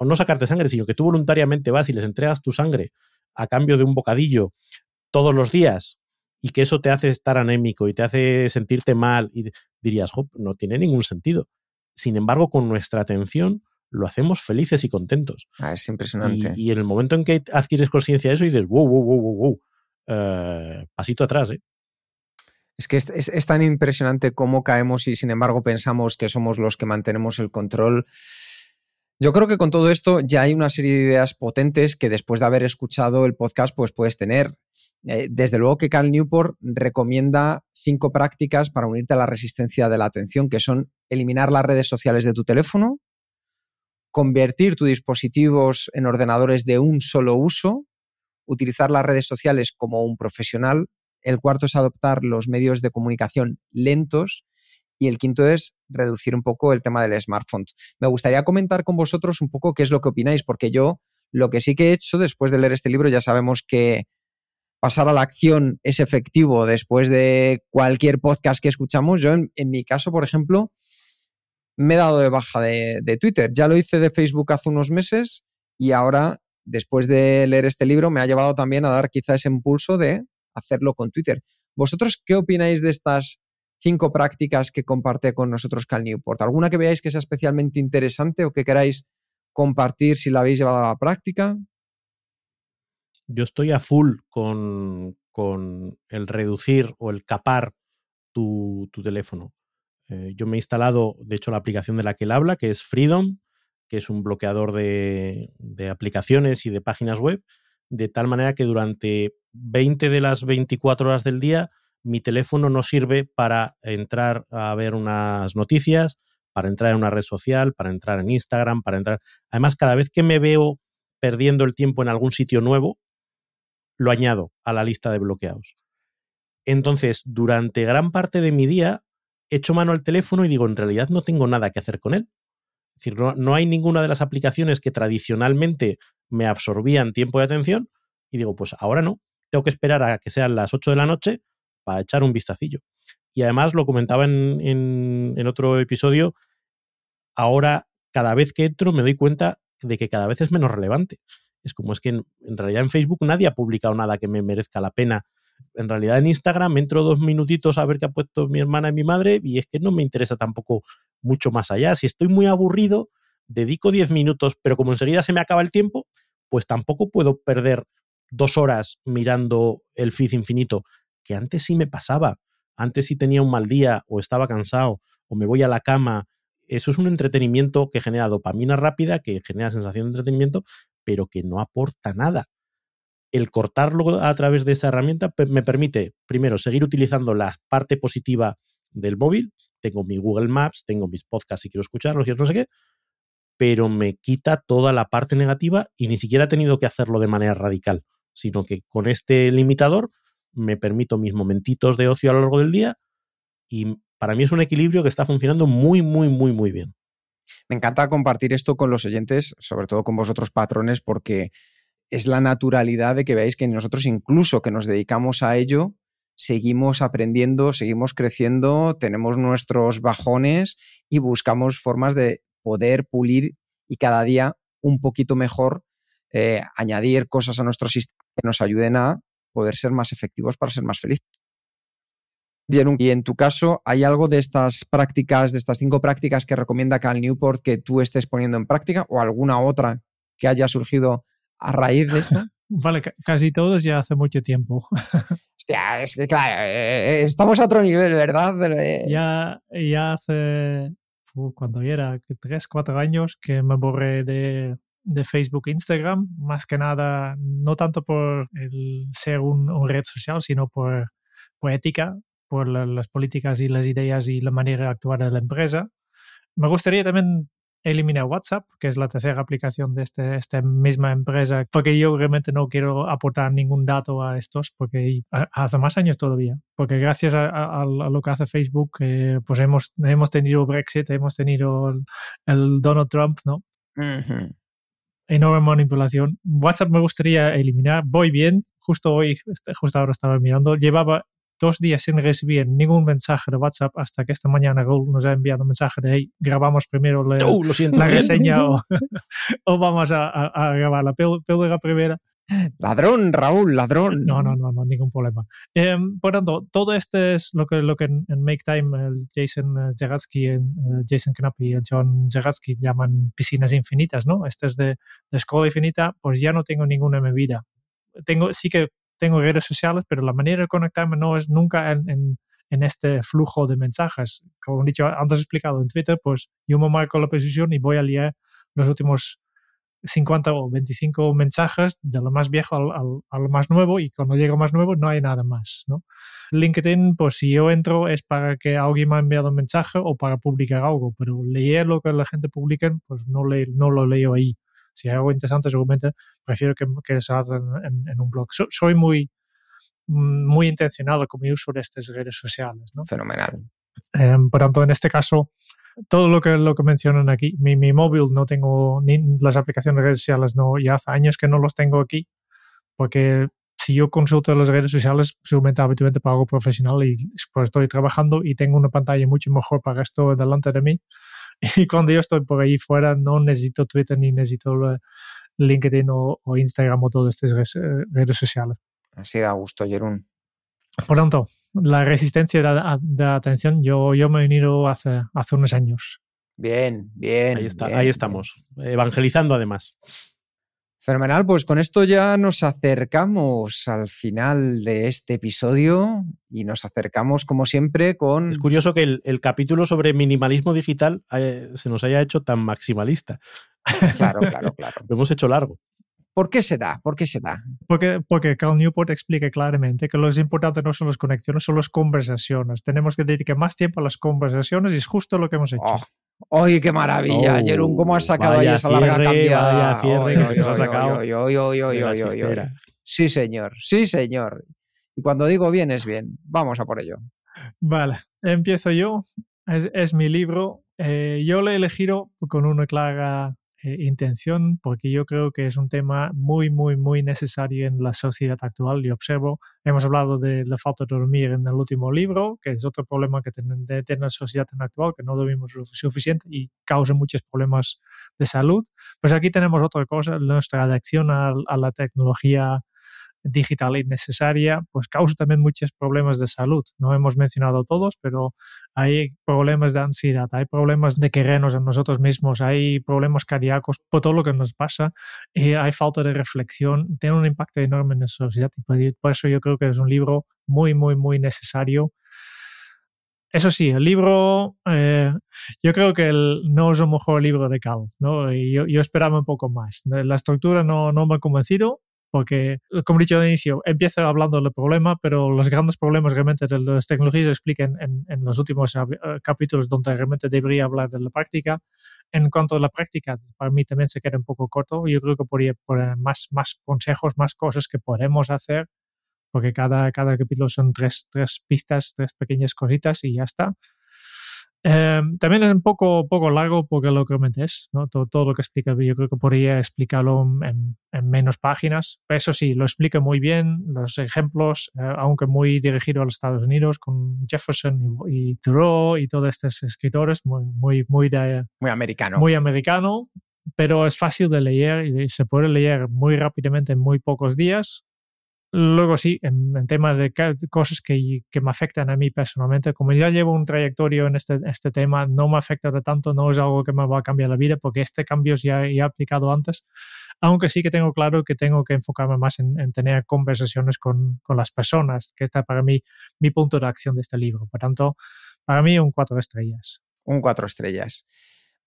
o no sacarte sangre, sino que tú voluntariamente vas y les entregas tu sangre a cambio de un bocadillo todos los días y que eso te hace estar anémico y te hace sentirte mal, y dirías, no tiene ningún sentido. Sin embargo, con nuestra atención lo hacemos felices y contentos. Ah, es impresionante. Y, en el momento en que adquieres conciencia de eso, dices, wow, wow, wow, wow, wow. Eh, pasito atrás, ¿eh? Es que es, es, tan impresionante cómo caemos y sin embargo pensamos que somos los que mantenemos el control. Yo creo que con todo esto ya hay una serie de ideas potentes que después de haber escuchado el podcast pues puedes tener. Eh, desde luego que Cal Newport recomienda cinco prácticas para unirte a la resistencia de la atención, que son eliminar las redes sociales de tu teléfono, convertir tus dispositivos en ordenadores de un solo uso, utilizar las redes sociales como un profesional, el cuarto es adoptar los medios de comunicación lentos y el quinto es reducir un poco el tema del smartphone. Me gustaría comentar con vosotros un poco qué es lo que opináis, porque yo lo que sí que he hecho después de leer este libro, ya sabemos que pasar a la acción es efectivo después de cualquier podcast que escuchamos. Yo, en, mi caso, por ejemplo, me he dado de baja de, Twitter. Ya lo hice de Facebook hace unos meses y ahora, después de leer este libro, me ha llevado también a dar quizá ese impulso de hacerlo con Twitter. ¿Vosotros qué opináis de estas cinco prácticas que comparte con nosotros Cal Newport? ¿Alguna que veáis que sea especialmente interesante o que queráis compartir si la habéis llevado a la práctica? Yo estoy a full con, el reducir o el capar tu, teléfono. Eh, yo me he instalado, de hecho, la aplicación de la que él habla, que es Freedom, que es un bloqueador de, de aplicaciones y de páginas web, de tal manera que durante 20 de las 24 horas del día mi teléfono no sirve para entrar a ver unas noticias, para entrar en una red social, para entrar en Instagram, para entrar... Además, cada vez que me veo perdiendo el tiempo en algún sitio nuevo, lo añado a la lista de bloqueados. Entonces, durante gran parte de mi día, echo mano al teléfono y digo, en realidad no tengo nada que hacer con él. Es decir, no, no hay ninguna de las aplicaciones que tradicionalmente me absorbían tiempo de atención y digo, pues ahora no, tengo que esperar a que sean las 8 de la noche para echar un vistacillo. Y además lo comentaba en, en, otro episodio, ahora cada vez que entro me doy cuenta de que cada vez es menos relevante. Es como es que en, realidad en Facebook nadie ha publicado nada que me merezca la pena. En realidad en Instagram entro dos minutitos a ver qué ha puesto mi hermana y mi madre y es que no me interesa tampoco mucho más allá. Si estoy muy aburrido, dedico 10 minutos, pero como enseguida se me acaba el tiempo, pues tampoco puedo perder dos horas mirando el feed infinito, que antes sí me pasaba. Antes sí tenía un mal día o estaba cansado o me voy a la cama. Eso es un entretenimiento que genera dopamina rápida, que genera sensación de entretenimiento, pero que no aporta nada. El cortarlo a través de esa herramienta me permite, primero, seguir utilizando la parte positiva del móvil. Tengo mi Google Maps, tengo mis podcasts si quiero escucharlos y no sé qué, pero me quita toda la parte negativa y ni siquiera he tenido que hacerlo de manera radical, sino que con este limitador me permito mis momentitos de ocio a lo largo del día y para mí es un equilibrio que está funcionando muy, muy, muy, muy bien. Me encanta compartir esto con los oyentes, sobre todo con vosotros patrones, porque es la naturalidad de que veáis que nosotros incluso que nos dedicamos a ello, seguimos aprendiendo, seguimos creciendo, tenemos nuestros bajones y buscamos formas de poder pulir y cada día un poquito mejor eh, añadir cosas a nuestro sistema que nos ayuden a poder ser más efectivos para ser más felices. Y en tu caso, ¿hay algo de estas prácticas, de estas cinco prácticas que recomienda Cal Newport que tú estés poniendo en práctica o alguna otra que haya surgido a raíz de esto? Vale, casi todos ya hace mucho tiempo. Hostia, es que claro, eh, eh, estamos a otro nivel, ¿verdad? Ya, ya hace, cuando era tres, cuatro años que me borré de, de Facebook e Instagram, más que nada, no tanto por el ser un, red social, sino por, por ética, por las políticas y las ideas y la manera de actuar de la empresa. Me gustaría también eliminar WhatsApp, que es la tercera aplicación de este, esta misma empresa, porque yo realmente no quiero aportar ningún dato a estos, porque hace más años todavía, porque gracias a, lo que hace Facebook, eh, pues hemos, hemos tenido Brexit, hemos tenido el, Donald Trump, ¿no? Enorme manipulación. WhatsApp me gustaría eliminar, voy bien, justo hoy, este, justo ahora estaba mirando, llevaba dos días sin recibir ningún mensaje de WhatsApp hasta que esta mañana Raúl nos ha enviado un mensaje de hey, grabamos primero la, oh, la reseña o, o, vamos a, a, grabar la píldora primera. Ladrón, Raúl, ladrón. No, no, no, no ningún problema. Eh, por tanto, todo esto es lo que, lo que en, Make Time el Jason Zeratsky, eh, Jason Knapp y el John Zeratsky llaman piscinas infinitas, ¿no? Este es de, de escuela infinita, pues ya no tengo ninguna medida. Tengo, sí que tengo redes sociales, pero la manera de conectarme no es nunca en, en, este flujo de mensajes. Como he dicho antes explicado en Twitter, pues yo me marco la posición y voy a leer los últimos 50 o 25 mensajes de lo más viejo al, al, lo más nuevo y cuando llego más nuevo no hay nada más. ¿no? LinkedIn, pues si yo entro es para que alguien me ha enviado un mensaje o para publicar algo, pero leer lo que la gente publica, pues no, le, no lo leo ahí si hay algo interesante, seguramente prefiero que, que se haga en, un blog. soy muy, muy intencionado con mi uso de estas redes sociales. ¿no? Fenomenal. Em, por tanto, en este caso, todo lo que, lo que mencionan aquí, mi, mi móvil no tengo, ni las aplicaciones de redes sociales, no, ya hace años que no los tengo aquí, porque si yo consulto las redes sociales, seguramente habitualmente para algo profesional y pues estoy trabajando y tengo una pantalla mucho mejor para esto delante de mí Y cuando yo estoy por ahí fuera, no necesito Twitter ni necesito LinkedIn o, Instagram o todas estas redes sociales. Así da gusto, Jerún. Por tanto, la resistencia de, la atención, yo, yo me he venido hace, hace unos años. Bien, bien. Ahí, está, ahí estamos, evangelizando además. Fenomenal, pues con esto ya nos acercamos al final de este episodio y nos acercamos como siempre con... Es curioso que el, capítulo sobre minimalismo digital eh, se nos haya hecho tan maximalista. Claro, claro, claro. Lo hemos hecho largo. ¿Por qué será? ¿Por qué será? Porque, porque Cal Newport explica claramente que lo importante no son las conexiones, son las conversaciones. Tenemos que dedicar más tiempo a las conversaciones y es justo lo que hemos hecho. Oh, ¡Ay, qué maravilla! Oh, ¿cómo has sacado ahí esa larga cambiada? Sí, señor, sí, señor. Y cuando digo bien, es bien. Vamos a por ello. Vale, empiezo yo. Es, mi libro. Eh, yo lo he elegido con una clara eh, intención, porque yo creo que es un tema muy, muy, muy necesario en la sociedad actual. Y observo, hemos hablado de la falta de dormir en el último libro, que es otro problema que tiene, la sociedad actual, que no dormimos suficiente y causa muchos problemas de salud. Pues aquí tenemos otra cosa, nuestra adicción a la tecnología digital innecesaria, pues causa también muchos problemas de salud. No hemos mencionado todos, pero hay problemas de ansiedad, hay problemas de querernos a nosotros mismos, hay problemas cardíacos por todo lo que nos pasa, y hay falta de reflexión, tiene un impacto enorme en la sociedad y por eso yo creo que es un libro muy, muy, muy necesario. Eso sí, el libro, eh, yo creo que el, no es el mejor libro de Cal, ¿no? Yo, yo, esperaba un poco más. La estructura no, no me ha convencido, porque, como he dicho al inicio, empieza hablando del problema, pero los grandes problemas realmente de las tecnologías se explican en, en, los últimos eh, capítulos donde realmente debería hablar de la práctica. En cuanto a la práctica, para mí también se queda un poco corto. Yo creo que podría poner más, más consejos, más cosas que podemos hacer, porque cada, cada capítulo son tres, tres pistas, tres pequeñas cositas y ya está. Em, también es un poco, poco largo porque lo que comentés, ¿no? todo, todo, lo que explica, yo creo que podría explicarlo en, en, menos páginas. Eso sí, lo explica muy bien, los ejemplos, eh, aunque muy dirigido a los Estados Unidos, con Jefferson y, y, Thoreau y todos estos escritores, muy, muy, muy, de, muy americano. Muy americano, pero es fácil de leer y se puede leer muy rápidamente en muy pocos días. Luego sí, en, en tema de cosas que, que, me afectan a mí personalmente, como ya llevo un trayectorio en este, este tema, no me afecta de tanto, no es algo que me va a cambiar la vida, porque este cambio ya, ya he aplicado antes, aunque sí que tengo claro que tengo que enfocarme más en, en tener conversaciones con, con, las personas, que está para mí mi punto de acción de este libro. Por tanto, para mí un cuatro estrellas. Un cuatro estrellas.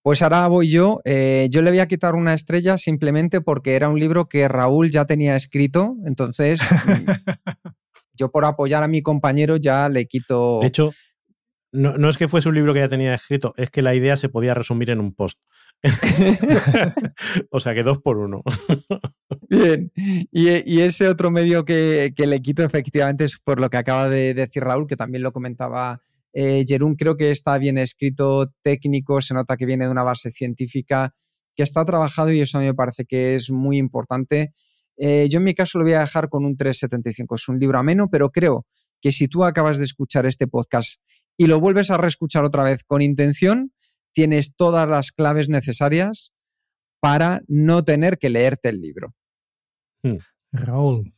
Pues ahora voy yo. Eh, yo le voy a quitar una estrella simplemente porque era un libro que Raúl ya tenía escrito. Entonces, yo por apoyar a mi compañero ya le quito. De hecho, no, no, es que fuese un libro que ya tenía escrito, es que la idea se podía resumir en un post. o sea que dos por uno. Bien. Y, y ese otro medio que, que, le quito efectivamente es por lo que acaba de decir Raúl, que también lo comentaba eh, Jerún creo que está bien escrito, técnico, se nota que viene de una base científica, que está trabajado y eso a mí me parece que es muy importante. Eh, yo en mi caso lo voy a dejar con un 375, es un libro ameno, pero creo que si tú acabas de escuchar este podcast y lo vuelves a reescuchar otra vez con intención, tienes todas las claves necesarias para no tener que leerte el libro. Hmm. Raúl.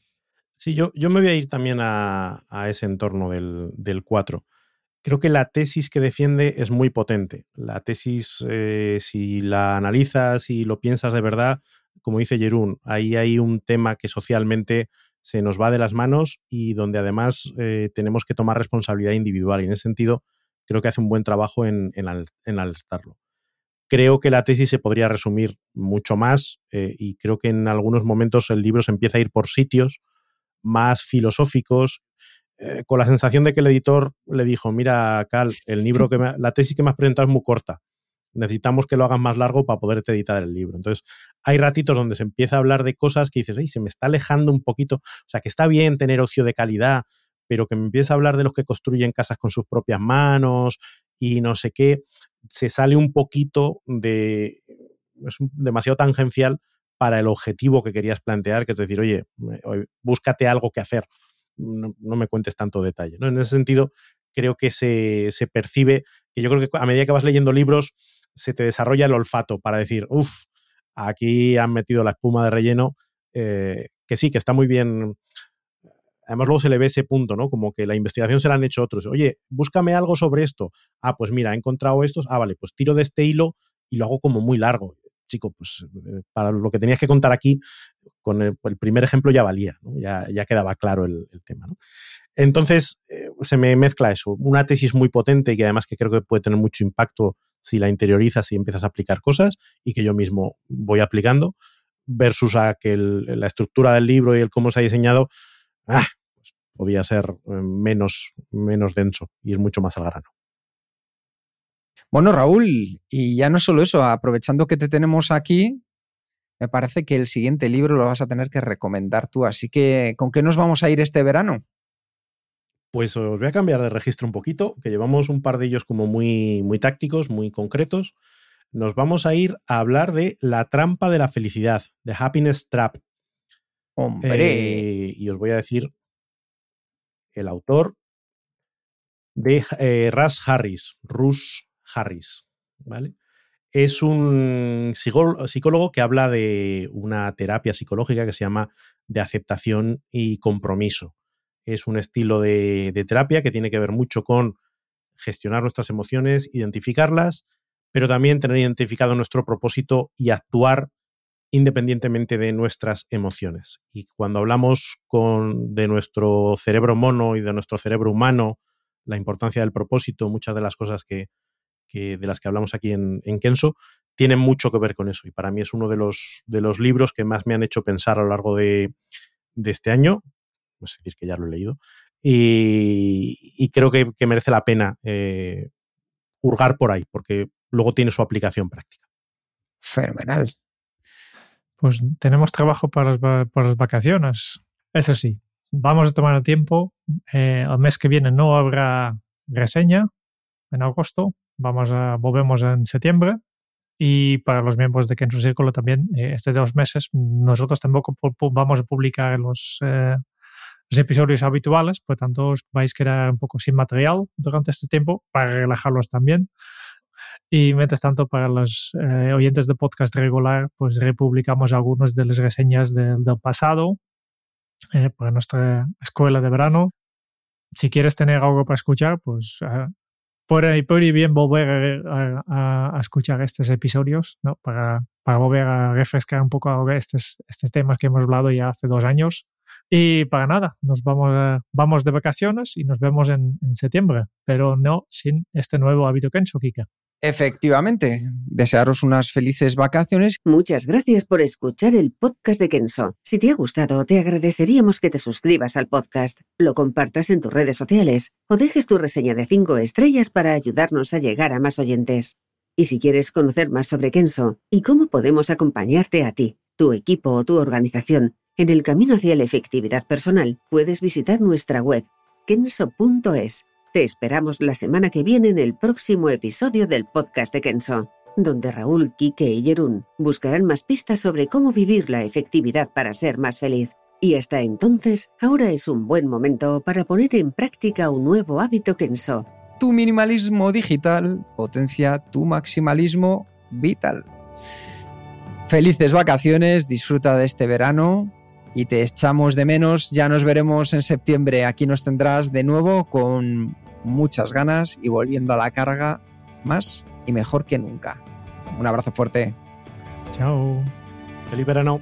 Sí, yo, yo me voy a ir también a, a ese entorno del, del 4 creo que la tesis que defiende es muy potente. La tesis, eh, si la analizas y lo piensas de verdad, como dice Jerún, ahí hay un tema que socialmente se nos va de las manos y donde además eh, tenemos que tomar responsabilidad individual. Y en ese sentido, creo que hace un buen trabajo en, en, en alertarlo. Creo que la tesis se podría resumir mucho más eh, y creo que en algunos momentos el libro se empieza a ir por sitios más filosóficos eh, con la sensación de que el editor le dijo, mira, Cal, el libro que me, la tesis que me has presentado es muy corta. Necesitamos que lo hagas más largo para poderte editar el libro. Entonces, hay ratitos donde se empieza a hablar de cosas que dices, se me está alejando un poquito. O sea, que está bien tener ocio de calidad, pero que me empieza a hablar de los que construyen casas con sus propias manos y no sé qué. Se sale un poquito de. Es demasiado tangencial para el objetivo que querías plantear, que es decir, oye, búscate algo que hacer no, me cuentes tanto detalle. ¿no? En ese sentido, creo que se, se, percibe que yo creo que a medida que vas leyendo libros, se te desarrolla el olfato para decir, uff, aquí han metido la espuma de relleno, eh, que sí, que está muy bien. Además, luego se le ve ese punto, ¿no? Como que la investigación se la han hecho otros. Oye, búscame algo sobre esto. Ah, pues mira, he encontrado estos. Ah, vale, pues tiro de este hilo y lo hago como muy largo chico, pues eh, para lo que tenías que contar aquí, con el, primer ejemplo ya valía, ya, ya, quedaba claro el, tema. Entonces, eh, se me mezcla eso, una tesis muy potente y que además que creo que puede tener mucho impacto si la interiorizas y empiezas a aplicar cosas y que yo mismo voy aplicando, versus a que la estructura del libro y el cómo se ha diseñado, ah, pues podía ser eh, menos, menos denso y es mucho más al grano. Bueno, Raúl, y ya no solo eso, aprovechando que te tenemos aquí, me parece que el siguiente libro lo vas a tener que recomendar tú. Así que, ¿con qué nos vamos a ir este verano? Pues os voy a cambiar de registro un poquito, que llevamos un par de ellos como muy, muy tácticos, muy concretos. Nos vamos a ir a hablar de La trampa de la felicidad, de Happiness Trap. Hombre. Eh, y os voy a decir el autor de eh, Russ Harris, Russ Harris, ¿vale? Es un psicólogo que habla de una terapia psicológica que se llama de aceptación y compromiso. Es un estilo de, terapia que tiene que ver mucho con gestionar nuestras emociones, identificarlas, pero también tener identificado nuestro propósito y actuar independientemente de nuestras emociones. Y cuando hablamos con, de nuestro cerebro mono y de nuestro cerebro humano, la importancia del propósito, muchas de las cosas que, que, de las que hablamos aquí en, en, Kenso, tienen mucho que ver con eso. Y para mí es uno de los, de los libros que más me han hecho pensar a lo largo de, de este año. Es decir, que ya lo he leído. Y, y creo que, que, merece la pena eh, hurgar por ahí, porque luego tiene su aplicación práctica. Fenomenal. Pues tenemos trabajo para las, para las vacaciones. Eso sí, vamos a tomar el tiempo. Eh, el mes que viene no habrá reseña en agosto. Vamos a, volvemos en septiembre. Y para los miembros de Kenzo Círculo también, eh, este dos meses, nosotros tampoco vamos a publicar los, eh, los episodios habituales, por tanto vais a quedar un poco sin material durante este tiempo para relajarlos también. Y mientras tanto, para los eh, oyentes de podcast regular, pues republicamos algunas de las reseñas del pasado eh, para nuestra escuela de verano. Si quieres tener algo para escuchar, pues uh, puede, bien volver a, escuchar estos episodios, ¿no? Para, para volver a refrescar un poco estos, estos temas que hemos hablado ya hace dos años. Y para nada, nos vamos, vamos de vacaciones y nos vemos en, en, septiembre, pero no sin este nuevo hábito Kencho, Kika. Efectivamente, desearos unas felices vacaciones. Muchas gracias por escuchar el podcast de Kenso. Si te ha gustado, te agradeceríamos que te suscribas al podcast, lo compartas en tus redes sociales o dejes tu reseña de 5 estrellas para ayudarnos a llegar a más oyentes. Y si quieres conocer más sobre Kenso y cómo podemos acompañarte a ti, tu equipo o tu organización en el camino hacia la efectividad personal, puedes visitar nuestra web kenso.es te esperamos la semana que viene en el próximo episodio del podcast de Kenso, donde Raúl, Quique y Jerún buscarán más pistas sobre cómo vivir la efectividad para ser más feliz. Y hasta entonces, ahora es un buen momento para poner en práctica un nuevo hábito Kenso. Tu minimalismo digital potencia tu maximalismo vital. Felices vacaciones, disfruta de este verano y te echamos de menos. Ya nos veremos en septiembre. Aquí nos tendrás de nuevo con muchas ganas y volviendo a la carga más y mejor que nunca. Un abrazo fuerte. Chao. Feliz verano.